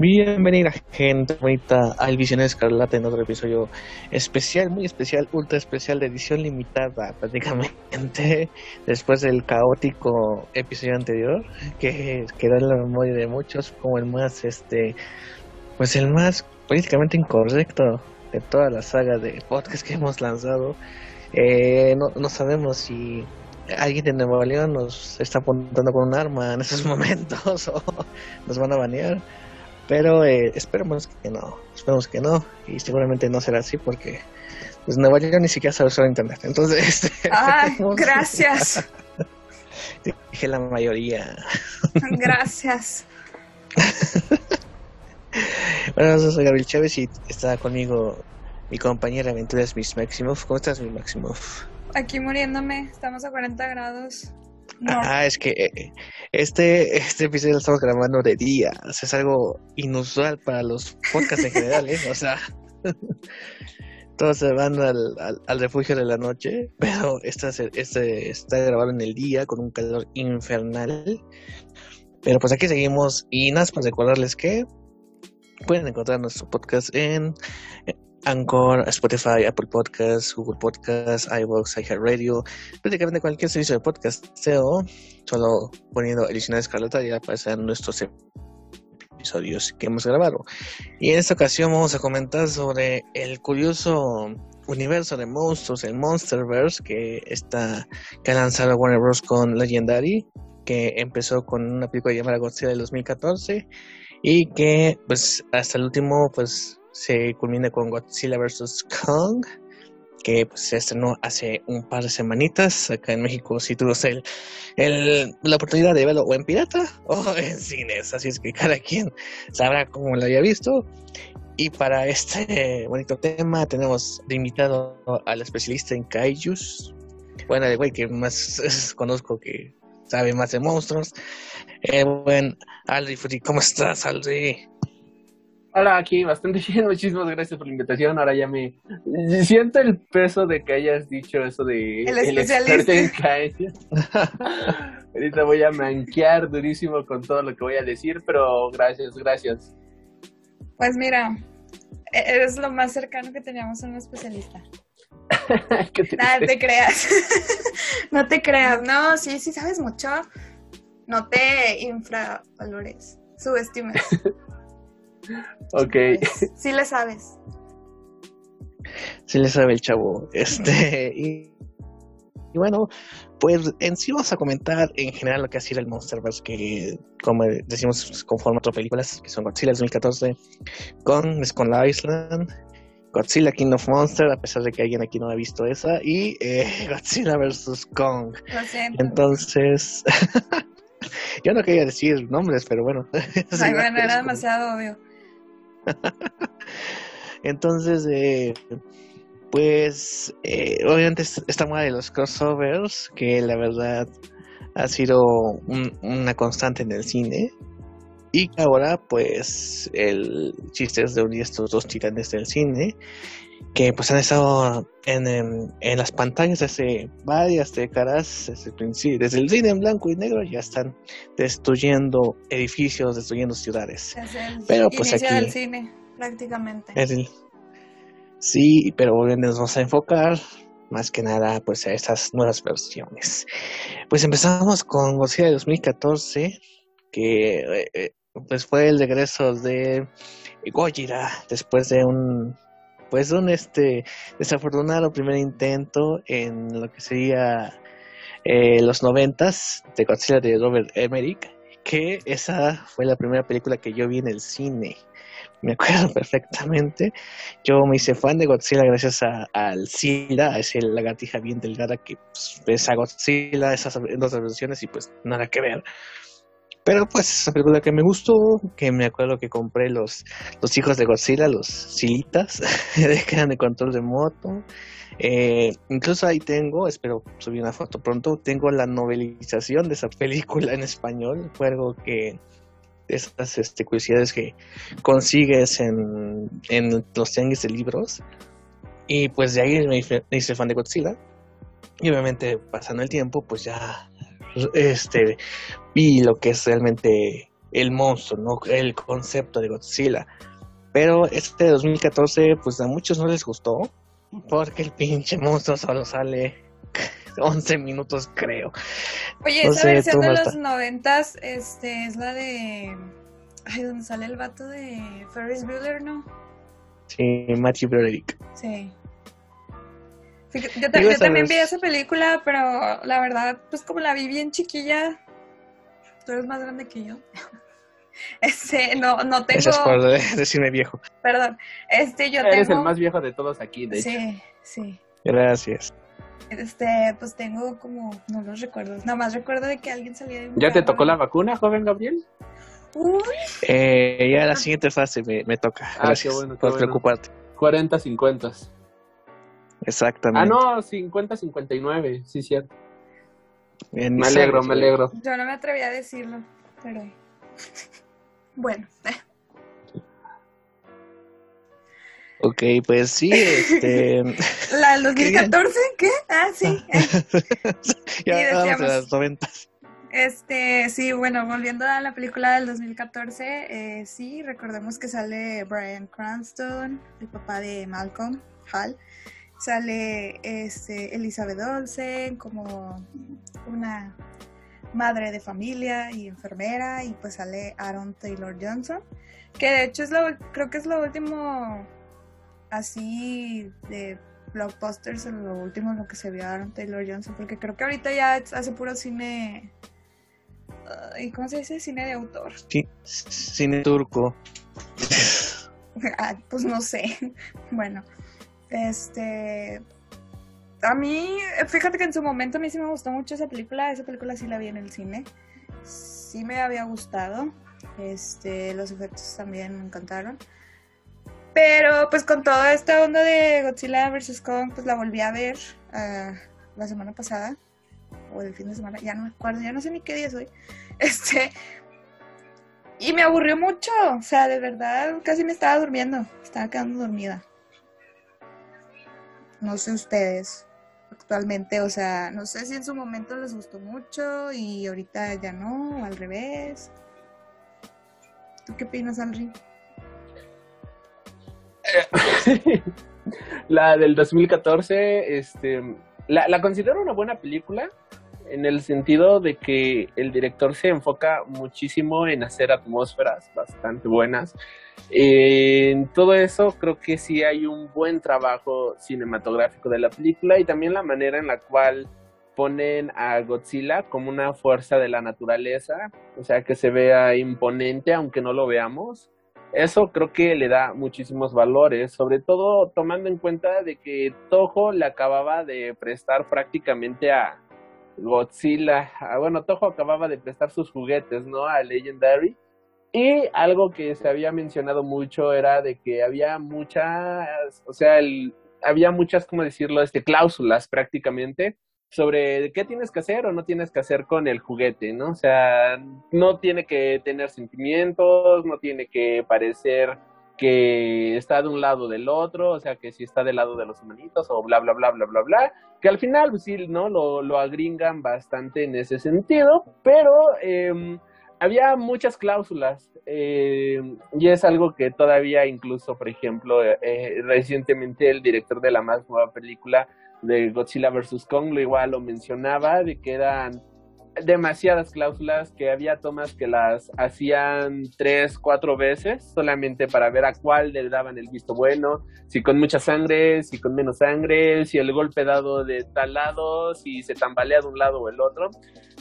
Bienvenida gente bonita al Visionario Escarlata en otro episodio especial, muy especial, ultra especial de edición limitada prácticamente después del caótico episodio anterior que quedó en la memoria de muchos como el más este pues el más políticamente incorrecto de toda la saga de podcast que hemos lanzado. Eh, no, sabemos si alguien de Nueva León nos está apuntando con un arma en esos momentos o nos van a banear. Pero eh, esperemos que no, esperemos que no, y seguramente no será así porque pues Nueva York ni siquiera sabe usar internet. Entonces, Ay, gracias. Dije la mayoría. Gracias. bueno, yo soy Gabriel Chávez y está conmigo mi compañera aventuras, Miss Maximoff. ¿Cómo estás, Miss Maximoff? Aquí muriéndome, estamos a 40 grados. No. Ah, es que eh, este, este episodio lo estamos grabando de día. Es algo inusual para los podcasts en general, ¿eh? O sea, todos se van al, al, refugio de la noche, pero esta se- este está grabado en el día con un calor infernal. Pero pues aquí seguimos y nada más para recordarles que pueden encontrar nuestro podcast en Anchor, Spotify, Apple Podcasts, Google Podcasts, iVoox, iHeartRadio, prácticamente cualquier servicio de podcasteo, solo poniendo Ediciones Escarlata ya aparecerán nuestros episodios que hemos grabado. Y en esta ocasión vamos a comentar sobre el curioso universo de monstruos, el Monsterverse, que está que ha lanzado Warner Bros. con Legendary, que empezó con una película llamada Godzilla del 2014 y que pues hasta el último pues se culmina con Godzilla vs. Kong que pues, se estrenó hace un par de semanitas acá en México. Si tuvimos el, el, la oportunidad de verlo o en pirata o en cines. Así es que cada quien sabrá cómo lo haya visto. Y para este bonito tema tenemos de invitado al especialista en kaijus. Bueno el güey que más conozco que sabe más de monstruos. Eh, buen Aldi Furi, ¿cómo estás Aldi? Hola, aquí bastante bien, muchísimas gracias por la invitación. Ahora ya me siento el peso de que hayas dicho eso de El experto en. Ahorita voy a manquear durísimo con todo lo que voy a decir, pero gracias, gracias. Pues mira, e- eres lo más cercano que teníamos a un especialista. Nada, te creas. no te creas. No, sí, sí sabes mucho. No te infravalores, subestimes. Ok, Pues, sí le sabes. Sí le sabe el chavo. Este, y, y bueno, pues en sí vamos a comentar en general lo que ha sido el Monsterverse, que como decimos conforma otras películas, que son Godzilla 2014, Kong, Skull Island, Godzilla King of Monsters, a pesar de que alguien aquí no ha visto esa, y eh, Godzilla vs. Kong. Lo siento. Entonces, yo no quería decir nombres, pero bueno. Ay, bueno, era es demasiado obvio. Entonces, eh, pues, eh, obviamente es- esta moda de los crossovers, que la verdad ha sido un- una constante en el cine. Y ahora, pues, el chiste es de unir estos dos titanes del cine, que pues han estado en, en, en las pantallas desde varias décadas, desde el, desde el cine en blanco y negro, ya están destruyendo edificios, destruyendo ciudades. El Pero, pues, aquí- del cine, prácticamente. El- Sí, pero nos vamos a enfocar más que nada pues a estas nuevas versiones. Pues empezamos con Godzilla de 2014, que eh, eh, pues fue el regreso de Gojira después de un pues un este desafortunado primer intento en lo que sería eh, los noventas de Godzilla de Robert Emmerich, que esa fue la primera película que yo vi en el cine. Me acuerdo perfectamente. Yo me hice fan de Godzilla gracias a, al Sila, a ese lagartija bien delgada que pues, ves a Godzilla, esas dos versiones y pues nada que ver. Pero pues esa película que me gustó, que me acuerdo que compré los, los hijos de Godzilla, los Silitas, que eran de control de moto. Eh, incluso ahí tengo, espero subir una foto pronto, tengo la novelización de esa película en español. Fue algo que esas este, curiosidades que consigues en, en los tianguis de libros. Y pues de ahí me hice, fan de Godzilla. Y obviamente pasando el tiempo, pues ya este lo que es realmente el monstruo, ¿no? El concepto de Godzilla. Pero este de 2014, pues a muchos no les gustó, porque el pinche monstruo solo sale 11 minutos, creo. Oye, No esa sé, versión de los noventas, este, es la de... Ay, donde sale el vato de Ferris Bueller, ¿no? Sí, Matthew Broderick. Sí. Yo, también vi esa película, pero la verdad, pues como la vi bien chiquilla, tú eres más grande que yo. Este, no, no tengo, Eso es por decirme viejo. perdón, este, yo Eres tengo, el más viejo de todos aquí, de hecho. sí, sí, Gracias. este, pues tengo como, no los recuerdo, nada más recuerdo de que alguien salía de un ¿Ya te tocó la vacuna, joven Gabriel? Uy, Eh, ya la siguiente fase me, me toca. Ah, qué Gracias bueno, qué por bueno. preocuparte. 40, 50. Exactamente. Ah, no, 50, 59, sí, cierto. Me alegro, me alegro. yo no me atreví a decirlo, pero, bueno, Ok, pues sí, este. la del 2014, ¿qué? Ah, sí, ya Y hablamos de decíamos- las noventas. Este, sí, bueno, volviendo a la película del 2014, eh, sí, recordemos que sale Brian Cranston, el papá de Malcolm, Hal. Sale este, Elizabeth Olsen como una madre de familia y enfermera, y pues sale Aaron Taylor Johnson, que de hecho es lo, creo que es lo último así de blockbusters, lo último en lo que se vio a Aaron Taylor Johnson, porque creo que ahorita ya hace puro cine ¿Y cómo se dice? Cine de autor. Sí, cine turco. Ah, pues no sé. Bueno, este. A mí, fíjate que en su momento a mí sí me gustó mucho esa película. Esa película sí la vi en el cine. Sí me había gustado. Este, los efectos también me encantaron. Pero pues con toda esta onda de Godzilla vs. Kong, pues la volví a ver ah, la semana pasada. O el fin de semana, ya no me acuerdo, ya no sé ni qué día es hoy. Este. Y me aburrió mucho. O sea, de verdad, casi me estaba durmiendo. Estaba quedando dormida. No sé ustedes actualmente, o sea, no sé si en su momento les gustó mucho y ahorita ya no, al revés. ¿Tú qué opinas, Alri? la del 2014, este, la, la considero una buena película en el sentido de que el director se enfoca muchísimo en hacer atmósferas bastante buenas. En todo eso creo que sí hay un buen trabajo cinematográfico de la película y también la manera en la cual ponen a Godzilla como una fuerza de la naturaleza, o sea, que se vea imponente aunque no lo veamos. Eso creo que le da muchísimos valores, sobre todo tomando en cuenta de que Toho le acababa de prestar prácticamente a Godzilla, a- bueno, Toho acababa de prestar sus juguetes, ¿no? A Legendary. Y algo que se había mencionado mucho era de que había muchas, o sea, el- había muchas, ¿cómo decirlo? Este, cláusulas prácticamente sobre qué tienes que hacer o no tienes que hacer con el juguete, ¿no? O sea, no tiene que tener sentimientos, no tiene que parecer que está de un lado del otro, o sea, que si está del lado de los humanitos o bla, bla, bla, bla, bla, bla, que al final, pues sí, ¿no? Lo, lo agringan bastante en ese sentido, pero eh, había muchas cláusulas eh, y es algo que todavía incluso, por ejemplo, eh, recientemente el director de la más nueva película de Godzilla vs. Kong lo igual lo mencionaba, de que eran demasiadas cláusulas, que había tomas que las hacían tres, cuatro veces solamente para ver a cuál le daban el visto bueno, si con mucha sangre, si con menos sangre, si el golpe dado de tal lado, si se tambalea de un lado o el otro.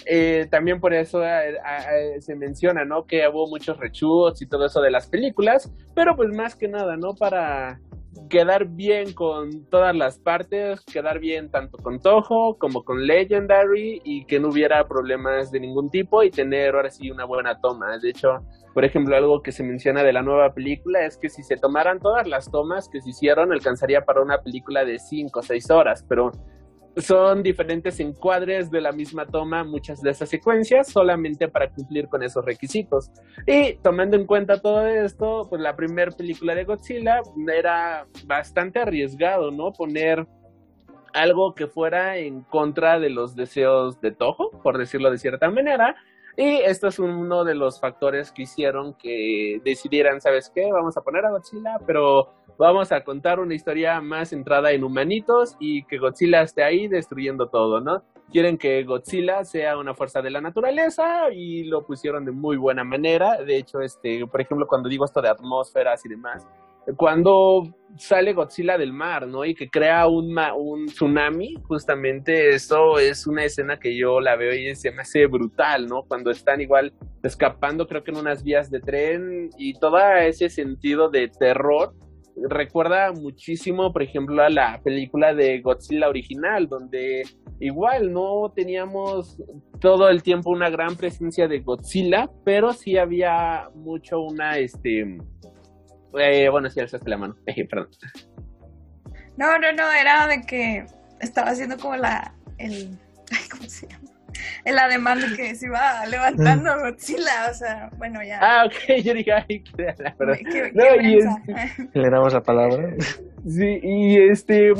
Eh, también por eso eh, se menciona, ¿no? Que hubo muchos reshoots y todo eso de las películas, pero pues más que nada, ¿no? Para quedar bien con todas las partes, quedar bien tanto con Toho como con Legendary y que no hubiera problemas de ningún tipo y tener ahora sí una buena toma. De hecho, por ejemplo, algo que se menciona de la nueva película es que si se tomaran todas las tomas que se hicieron, alcanzaría para una película de 5 o 6 horas, pero son diferentes encuadres de la misma toma, muchas de esas secuencias, solamente para cumplir con esos requisitos. Y tomando en cuenta todo esto, pues la primera película de Godzilla era bastante arriesgado, ¿no? Poner algo que fuera en contra de los deseos de Toho, por decirlo de cierta manera. Y esto es uno de los factores que hicieron que decidieran, ¿sabes qué? Vamos a poner a Godzilla, pero vamos a contar una historia más centrada en humanitos y que Godzilla esté ahí destruyendo todo, ¿no? Quieren que Godzilla sea una fuerza de la naturaleza y lo pusieron de muy buena manera. De hecho, este, por ejemplo, cuando digo esto de atmósferas y demás, cuando sale Godzilla del mar, ¿no? Y que crea un, un tsunami, justamente eso es una escena que yo la veo y se me hace brutal, ¿no? Cuando están igual escapando, creo que en unas vías de tren y todo ese sentido de terror recuerda muchísimo, por ejemplo, a la película de Godzilla original, donde igual no teníamos todo el tiempo una gran presencia de Godzilla, pero sí había mucho una, este, eh, bueno, sí, alzaste la mano, perdón. No, no, no, era de que estaba haciendo como la, el, ¿cómo se llama? El ademán de que se iba levantando mm. Godzilla, o sea, bueno, ya. Ah, ok, yo dije, ay, qué la verdad. no, y Le damos la palabra. Sí, y este,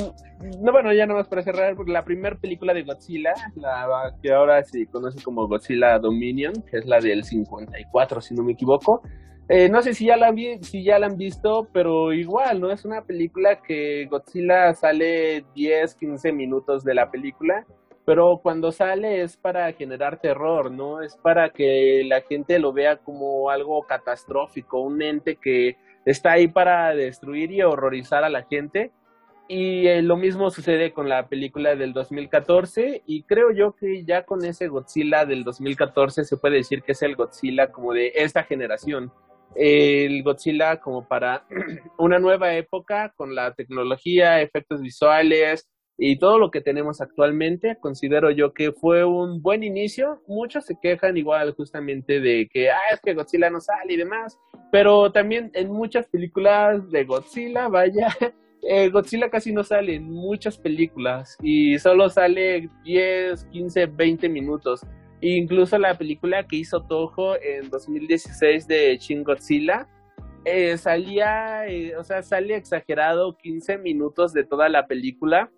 no, bueno, ya nomás para cerrar, porque la primera película de Godzilla, la que ahora se conoce como Godzilla Dominion, que es la del 54, si no me equivoco, eh, no sé si ya, la vi, si ya la han visto, pero igual, ¿no? Es una película que Godzilla sale 10, 15 minutos de la película pero cuando sale es para generar terror, ¿no? Es para que la gente lo vea como algo catastrófico, un ente que está ahí para destruir y horrorizar a la gente. Y eh, lo mismo sucede con la película del 2014 y creo yo que ya con ese Godzilla del 2014 se puede decir que es el Godzilla como de esta generación. El Godzilla como para una nueva época con la tecnología, efectos visuales, y todo lo que tenemos actualmente, considero yo que fue un buen inicio. Muchos se quejan igual justamente de que, ah, es que Godzilla no sale y demás, pero también en muchas películas de Godzilla, vaya, eh, Godzilla casi no sale en muchas películas y solo sale 10, 15, 20 minutos. Incluso la película que hizo Toho en 2016 de Shin Godzilla, eh, salía, eh, o sea, sale exagerado 15 minutos de toda la película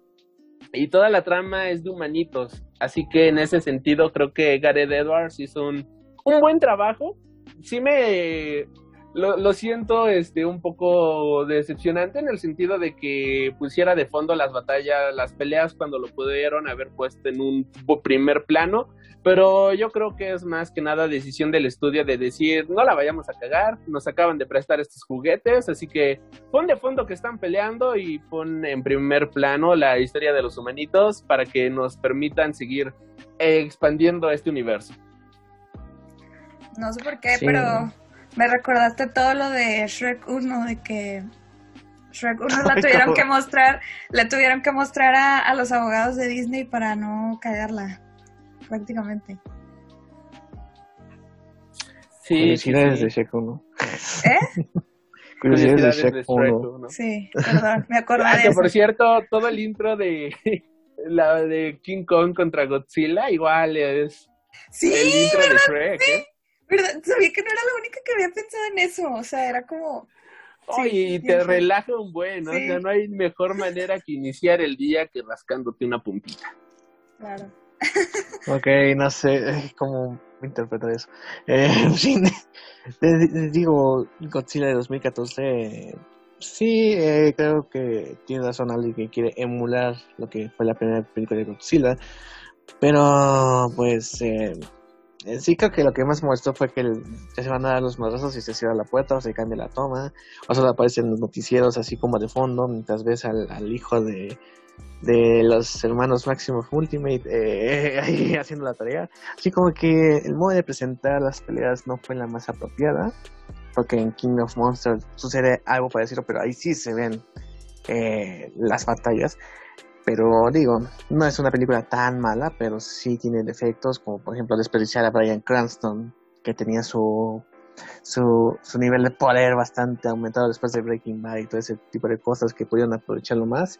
y toda la trama es de humanitos. Así que en ese sentido creo que Gareth Edwards hizo un, un buen trabajo. Sí me lo, siento este un poco decepcionante en el sentido de que pusiera de fondo las batallas, las peleas cuando lo pudieron haber puesto en un primer plano, pero yo creo que es más que nada decisión del estudio de decir, no la vayamos a cagar, nos acaban de prestar estos juguetes, así que pon de fondo que están peleando y pon en primer plano la historia de los humanitos para que nos permitan seguir expandiendo este universo. No sé por qué, pero me recordaste todo lo de Shrek 1, de que Shrek 1 la tuvieron que mostrar, le tuvieron que mostrar a, los abogados de Disney para no cagarla, prácticamente. Sí, Curiosidades de Shrek 1. ¿Eh? Curiosidades de Shrek 1. Sí, perdón, me acordé ah, de que eso. por cierto, todo el intro de la de King Kong contra Godzilla igual es sí, el intro de Shrek, ¿eh? ¿Verdad? Sabía que no era la única que había pensado en eso. O sea, era como. Oye, y te relaja un buen, ¿no? O sea, no hay mejor manera que iniciar el día que rascándote una puntita. Claro. ok, no sé cómo interpretar eso. Eh, sí, digo, Godzilla de 2014, sí, eh, creo que tiene razón alguien que quiere emular lo que fue la primera película de Godzilla, pero pues eh, eh, sí, creo que lo que más molestó fue que se van a dar los madrazos y se cierra la puerta o se cambia la toma, o solo aparecen los noticieros así como de fondo mientras ves al, hijo de, de los hermanos Máximo Ultimate eh, ahí haciendo la tarea. Así como que el modo de presentar las peleas no fue la más apropiada, porque en King of Monsters sucede algo parecido, pero ahí sí se ven eh, las batallas. Pero digo, no es una película tan mala, pero sí tiene defectos, como por ejemplo desperdiciar a Brian Cranston, que tenía su, su, su nivel de poder bastante aumentado después de Breaking Bad y todo ese tipo de cosas que pudieron aprovecharlo más.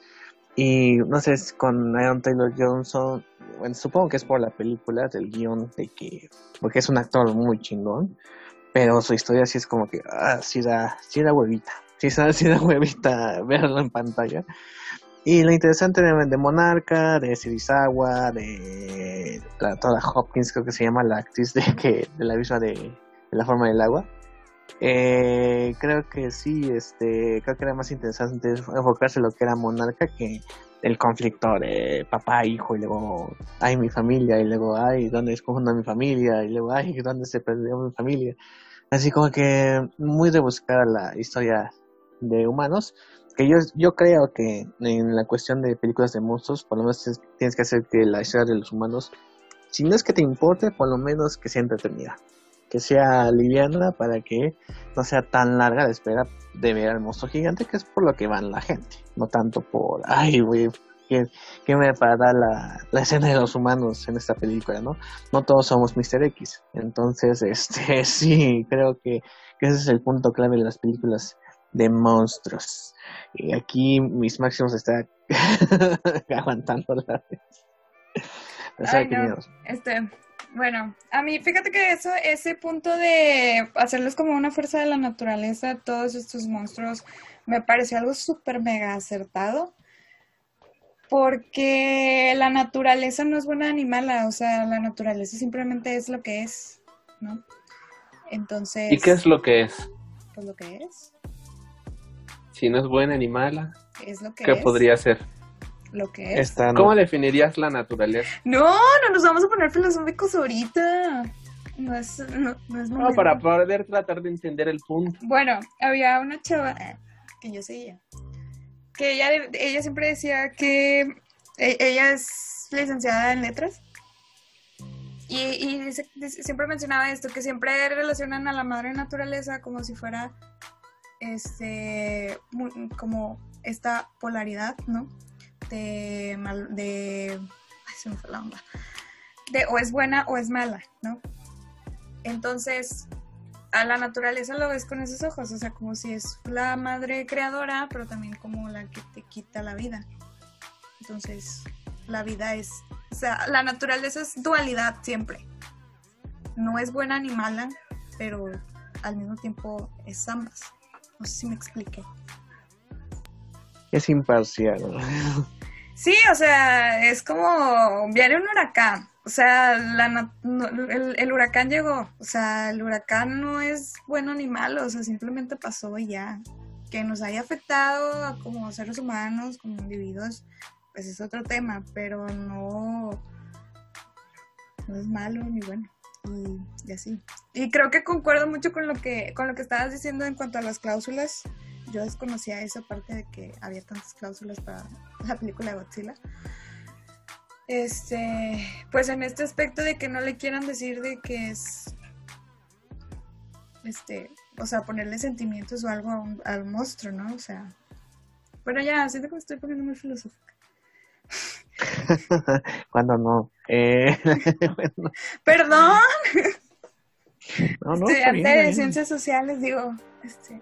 Y no sé, con Aaron Taylor Johnson, bueno, supongo que es por la película, del guion, de que, porque es un actor muy chingón, pero su historia sí es como que, ah, sí da, sí da huevita, sí sí da huevita verlo en pantalla. Y lo interesante de, Monarca, de Serizawa, de toda Hopkins, creo que se llama la actriz de, que, de la misma de La Forma del Agua. Eh, creo que sí, este, creo que era más interesante enfocarse en lo que era Monarca que el conflicto de papá, hijo, y luego, ay, mi familia, y luego, ay, ¿dónde es a mi familia? Y luego, ay, ¿dónde se perdió mi familia? Así como que muy rebuscada la historia de humanos, que yo, yo creo que en la cuestión de películas de monstruos, por lo menos tienes que hacer que la historia de los humanos, si no es que te importe, por lo menos que sea entretenida que sea liviana para que no sea tan larga la espera de ver al monstruo gigante, que es por lo que van la gente, no tanto por, ay, güey, ¿qué, qué me dar la, la escena de los humanos en esta película, no? No todos somos Mr. X, entonces, este, sí, creo que, ese es el punto clave de las películas de monstruos. Y aquí mis máximos está aguantando la vez. Este, bueno, a mí, fíjate que eso, ese punto de hacerlos como una fuerza de la naturaleza, todos estos monstruos, me pareció algo súper mega acertado. Porque la naturaleza no es buena animal, o sea, la naturaleza simplemente es lo que es, ¿no? Entonces. ¿Y qué es lo que es? Pues lo que es. Si no es buena animal, es lo que ¿qué podría ser? lo que es. ¿Cómo definirías la naturaleza? No, no nos vamos a poner filosóficos ahorita. No es, no, no es No, para poder tratar de entender el punto. Bueno, había una chava que yo seguía, que ella, ella siempre decía que e, ella es licenciada en letras. Y, y siempre mencionaba esto, que siempre relacionan a la madre naturaleza como si fuera este como esta polaridad, ¿no? de, mal, de, se me fue la onda, de o es buena o es mala, ¿no? Entonces, a la naturaleza lo ves con esos ojos, o sea, como si es la madre creadora, pero también como la que te quita la vida. Entonces, la vida es, o sea, la naturaleza es dualidad siempre. No es buena ni mala, pero al mismo tiempo es ambas. No sé si me expliqué. Es imparcial. Sí, o sea, es como viene un huracán. O sea, la, el, huracán llegó. O sea, el huracán no es bueno ni malo, o sea, simplemente pasó y ya. Que nos haya afectado como seres humanos, como individuos, pues es otro tema, pero no, no es malo ni bueno. Y, y así. Y creo que concuerdo mucho con lo que, con lo que estabas diciendo en cuanto a las cláusulas yo desconocía esa parte de que había tantas cláusulas para la película de Godzilla. Este, pues en este aspecto de que no le quieran decir de que es, este, o sea, ponerle sentimientos o algo al monstruo, ¿no? O sea, bueno, ya, siento que me estoy poniendo muy filosófica. Cuando no. Eh, Perdón. No, no, Estudiante de ciencias sociales, digo, este,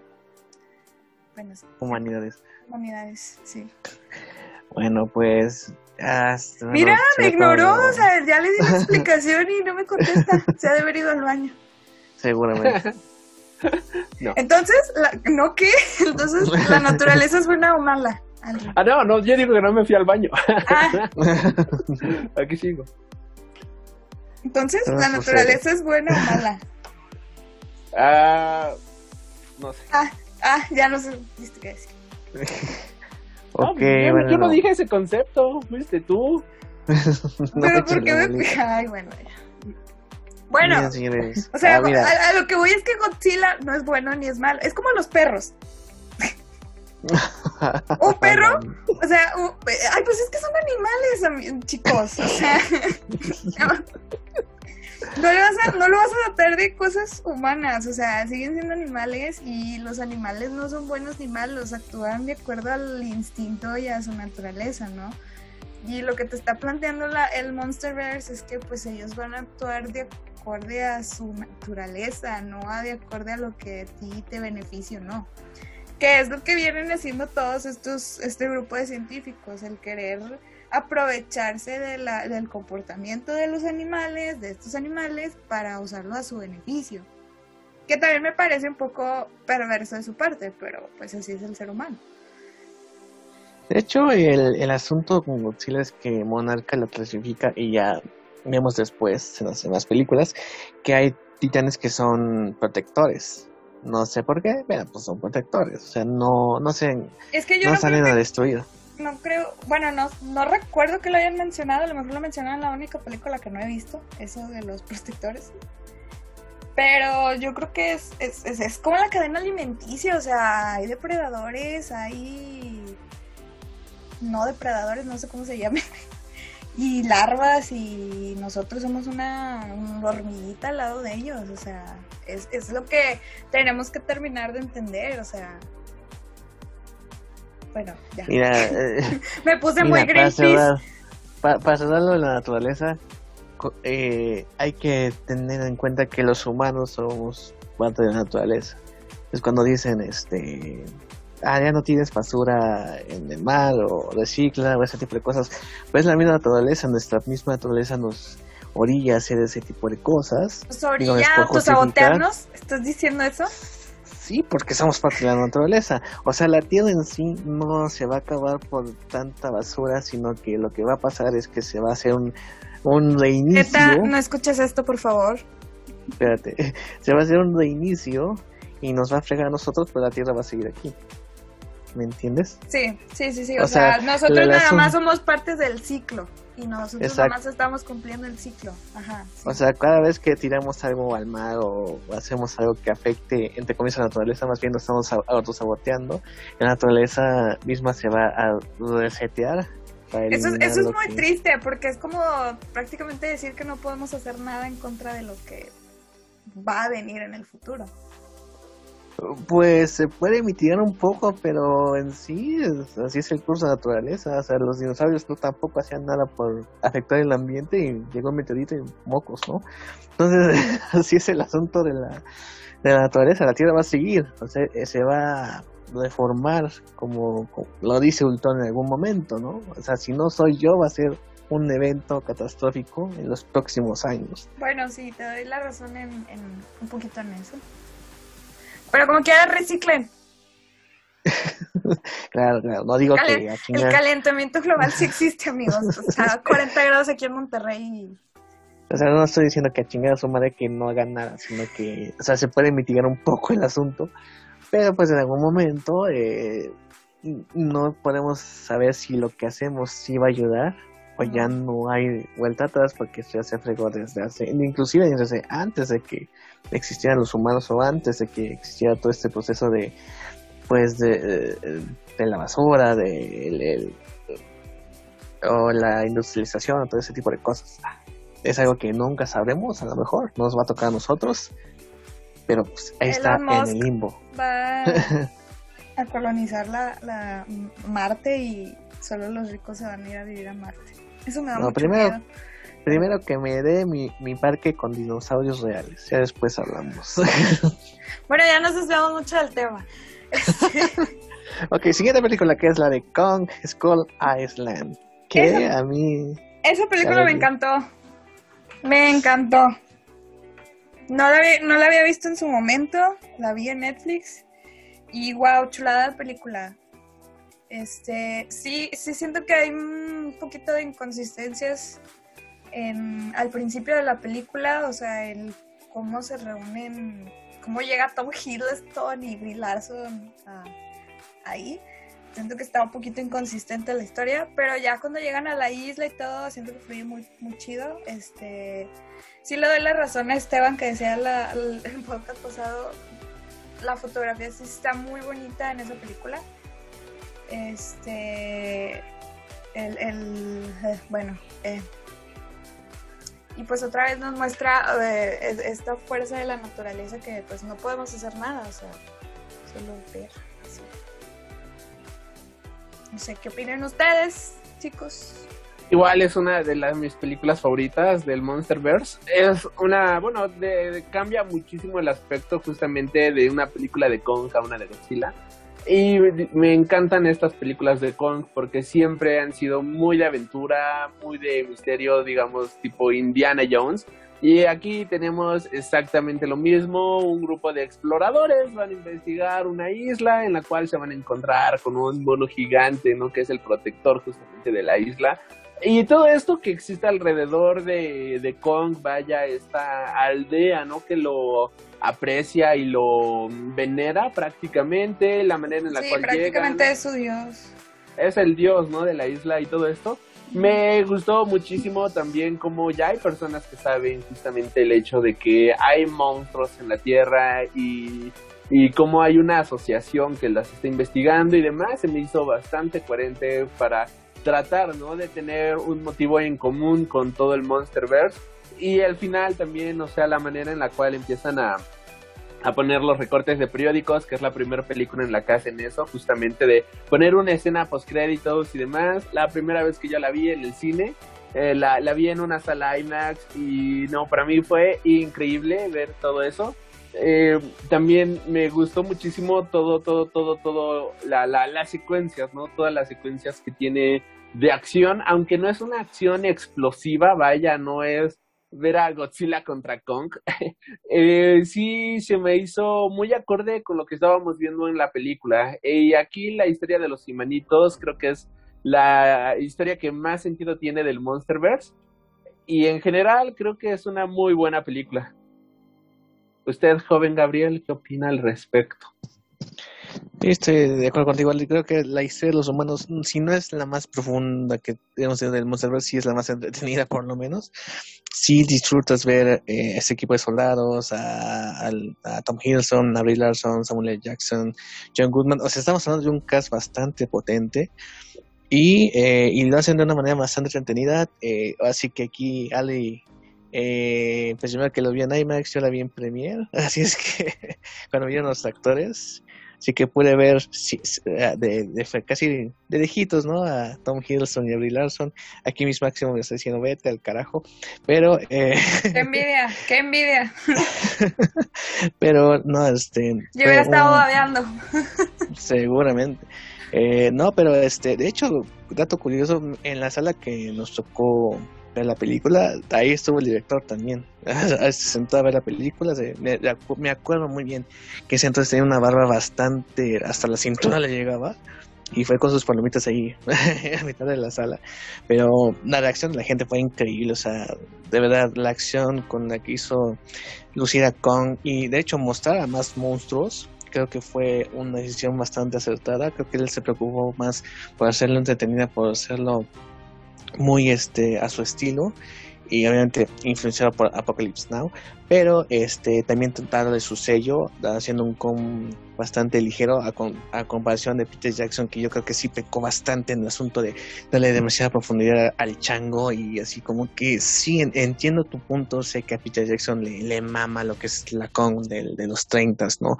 Humanidades. Humanidades, sí. Bueno, pues. Mira, me ignoró, o sea, ya le di la explicación y no me contesta. Se ha de haber ido al baño. Seguramente. no. Entonces, ¿no qué? Entonces, ¿la naturaleza es buena o mala? Ah, no, no, yo digo que no me fui al baño. Ah. Aquí sigo. Entonces, ¿la naturaleza es buena o mala? Ah, no sé. Ah, Ah, ya no sé qué decir. ok, yo, no dije ese concepto, fuiste tú. Pero ¿por qué me... Ay, bueno, Bueno, o sea, ah, a, lo que voy es que Godzilla no es bueno ni es malo. Es como los perros. Un perro, o sea, ay, pues es que son animales, chicos. O sea, no, le vas a, no lo vas a tratar de cosas humanas, o sea, siguen siendo animales y los animales no son buenos ni malos, actúan de acuerdo al instinto y a su naturaleza, ¿no? Y lo que te está planteando la, el Monsterverse es que pues ellos van a actuar de acorde a su naturaleza, no a de acorde a lo que a ti te beneficia no. Que es lo que vienen haciendo todos estos, este grupo de científicos, el querer aprovecharse de del comportamiento de los animales, de estos animales, para usarlo a su beneficio. Que también me parece un poco perverso de su parte, pero pues así es el ser humano. De hecho, el, el asunto con Godzilla es que Monarca lo clasifica y ya vemos después en las demás películas que hay titanes que son protectores. No sé por qué, pero pues son protectores. O sea, no, no se, Es que yo no salen a destruir. no creo, bueno, no, no recuerdo que lo hayan mencionado, a lo mejor lo mencionaron en la única película que no he visto, eso de los protectores. Pero yo creo que es, es, es, es como la cadena alimenticia, o sea, hay depredadores, hay no depredadores, no sé cómo se llaman, y larvas, y nosotros somos una, una hormiguita al lado de ellos, o sea, es, es lo que tenemos que terminar de entender, o sea. Bueno, ya. Mira, eh, Me puse mira, muy para Greenpeace. cerrar, pa- para cerrarlo de la naturaleza, eh, hay que tener en cuenta que los humanos somos parte de la naturaleza. Es cuando dicen, este, ah, ya no tienes basura en el mar o recicla o ese tipo de cosas. Pues la misma naturaleza, nuestra misma naturaleza nos orilla a hacer ese tipo de cosas. Nos Digo, orilla es a autosabotearnos. ¿Estás diciendo eso? Sí, porque somos parte de la naturaleza. O sea, la Tierra en sí no se va a acabar por tanta basura, sino que lo que va a pasar es que se va a hacer un, un reinicio. Neta, no escuches esto, por favor. Espérate, se va a hacer un reinicio y nos va a fregar a nosotros, pero la Tierra va a seguir aquí. ¿Me entiendes? Sí, sí, sí, sí. O O, sea, sea, nosotros nada más somos partes del ciclo. Y nosotros Exacto. nada más estamos cumpliendo el ciclo. Ajá. sí. O sea, cada vez que tiramos algo al mar o hacemos algo que afecte, entre comillas, a la naturaleza, más bien nos estamos autosaboteando. La naturaleza misma se va a resetear. Eso, eso es muy que- triste porque es como prácticamente decir que no podemos hacer nada en contra de lo que va a venir en el futuro. Pues se puede mitigar un poco, pero en sí así es el curso de la naturaleza. O sea, los dinosaurios no tampoco hacían nada por afectar el ambiente y llegó un meteorito y mocos, ¿no? Entonces, así es el asunto de la, de la naturaleza. La Tierra va a seguir, o sea, eh, se va a reformar como, como lo dice Ultron en algún momento, ¿no? O sea, si no soy yo, va a ser un evento catastrófico en los próximos años. Bueno, sí, te doy la razón en, en un poquito en eso. Pero como quiera, reciclen. Claro, claro, no digo Calen- que a El calentamiento global sí existe, amigos. O sea, 40 grados aquí en Monterrey. y- O sea, no estoy diciendo que a chingar a su madre que no hagan nada, sino que, o sea, se puede mitigar un poco el asunto, pero pues en algún momento eh, no podemos saber si lo que hacemos sí va a ayudar o ya no hay vuelta atrás porque ya se fregó desde hace, inclusive desde antes de que existieran los humanos o antes de que existiera todo este proceso de, pues, de, de la basura, de el- el- o la industrialización, o todo ese tipo de cosas es algo que nunca sabremos, a lo mejor nos va a tocar a nosotros, pero pues ahí está en el limbo. Va a colonizar la, la Marte y solo los ricos se van a ir a vivir a Marte. Eso me da No, mucho primero- miedo. Primero que me dé mi, mi parque con dinosaurios reales, ya después hablamos. Bueno, ya nos desviamos mucho del tema. Este, ok, siguiente película que es la de Kong Skull Island, que Esa- a mí... esa película me encantó. Me encantó. No la, vi- no la había visto en su momento, la vi en Netflix. Y wow, chulada película. Este, sí, sí siento que hay un poquito de inconsistencias en, al principio de la película, o sea, el cómo se reúnen, cómo llega Tom Hiddleston y Brie Larson ahí. Siento que está un poquito inconsistente la historia, pero ya cuando llegan a la isla y todo, siento que fluye muy, muy chido. Este, sí le doy la razón a Esteban que decía la, el, el podcast pasado, la fotografía sí está muy bonita en esa película. Este, el, el eh, bueno, eh, y pues otra vez nos muestra eh, es- esta fuerza de la naturaleza que pues no podemos hacer nada, o sea, solo ver. así. No sé, ¿qué opinan ustedes, chicos? Igual es una de las mis películas favoritas del Monsterverse. Es una, bueno, de- cambia muchísimo el aspecto justamente de una película de Kong a una de Godzilla. Y me encantan estas películas de Kong porque siempre han sido muy de aventura, muy de misterio, digamos, tipo Indiana Jones. Y aquí tenemos exactamente lo mismo, un grupo de exploradores van a investigar una isla en la cual se van a encontrar con un mono gigante, ¿no? Que es el protector justamente de la isla. Y todo esto que existe alrededor de, de Kong, vaya, esta aldea, ¿no? Que lo aprecia y lo venera prácticamente, la manera en la sí, cual prácticamente es su dios. Es el dios, ¿no? De la isla y todo esto. Me gustó muchísimo también como ya hay personas que saben justamente el hecho de que hay monstruos en la Tierra y, y como hay una asociación que las está investigando y demás, se me hizo bastante coherente para tratar, ¿no? De tener un motivo en común con todo el Monsterverse y al final también, o sea, la manera en la cual empiezan a, a poner los recortes de periódicos, que es la primera película en la que hacen eso, justamente de poner una escena post créditos y demás. La primera vez que yo la vi en el cine, eh, la, la, vi en una sala IMAX y no, para mí fue increíble ver todo eso. Eh, también me gustó muchísimo todo, todo, todo, todo, la, la, las secuencias, ¿no? Todas las secuencias que tiene de acción, aunque no es una acción explosiva, vaya, no es ver a Godzilla contra Kong, eh, sí se me hizo muy acorde con lo que estábamos viendo en la película. Y aquí la historia de los imanitos creo que es la historia que más sentido tiene del Monsterverse. Y en general creo que es una muy buena película. Usted, joven Gabriel, ¿qué opina al respecto? Estoy de acuerdo contigo. Creo que la historia de los humanos, si no es la más profunda que tenemos en el Monsterverse, sí es la más entretenida, por lo menos. Sí disfrutas ver eh, ese equipo de soldados, a, Tom Hiddleston, a Brie Larson, Samuel L. Jackson, John Goodman. O sea, estamos hablando de un cast bastante potente. Y, eh, y lo hacen de una manera bastante entretenida. Eh, así que aquí Ali eh, pues yo que lo vi en IMAX, yo la vi en Premiere, así es que cuando vieron los actores, sí que pude ver sí, de, de, casi de lejitos, ¿no? A Tom Hiddleston y a Brie Larson. Aquí mis máximos me está diciendo, vete al carajo. Pero... Eh... ¡Qué envidia! ¡Qué envidia! pero, no, este... Yo hubiera estado babeando. Seguramente. Eh, no, pero este, de hecho, dato curioso, en la sala que nos tocó ver la película, ahí estuvo el director también. se sentó a ver la película, se, me, me, acuerdo muy bien que ese entonces tenía una barba bastante, hasta la cintura le llegaba. Y fue con sus palomitas ahí a mitad de la sala. Pero la reacción de la gente fue increíble. O sea, de verdad, la acción con la que hizo Lucida Kong y de hecho mostrar a más monstruos creo que fue una decisión bastante acertada. Creo que él se preocupó más por hacerlo entretenida, por hacerlo muy este a su estilo y obviamente influenciado por Apocalypse Now, pero este también de su sello, haciendo un com bastante ligero a, con, a, comparación de Peter Jackson, que yo creo que sí pecó bastante en el asunto de darle demasiada profundidad al chango y así como que sí, en, entiendo tu punto, sé que a Peter Jackson le, le mama lo que es la con de, de los 30, ¿no?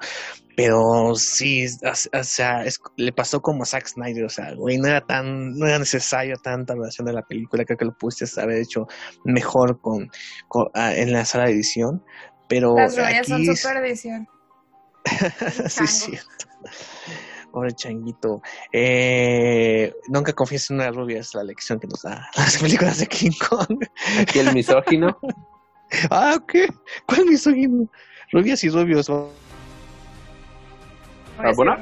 Pero sí, o, sea, es, le pasó como a Zack Snyder, o sea, güey, no era tan, no era necesario tanta duración de la película, creo que lo pudiste haber hecho mejor con, con a, en la sala de edición, pero Las aquí son super edición. sí, es cierto. Pobre changuito. Eh, nunca confíes en una rubia, es la lección que nos da las películas de King Kong. ¿Y el misógino? ah, ¿qué? ¿Cuál misógino? Rubias y rubios. ¿Ah, bueno?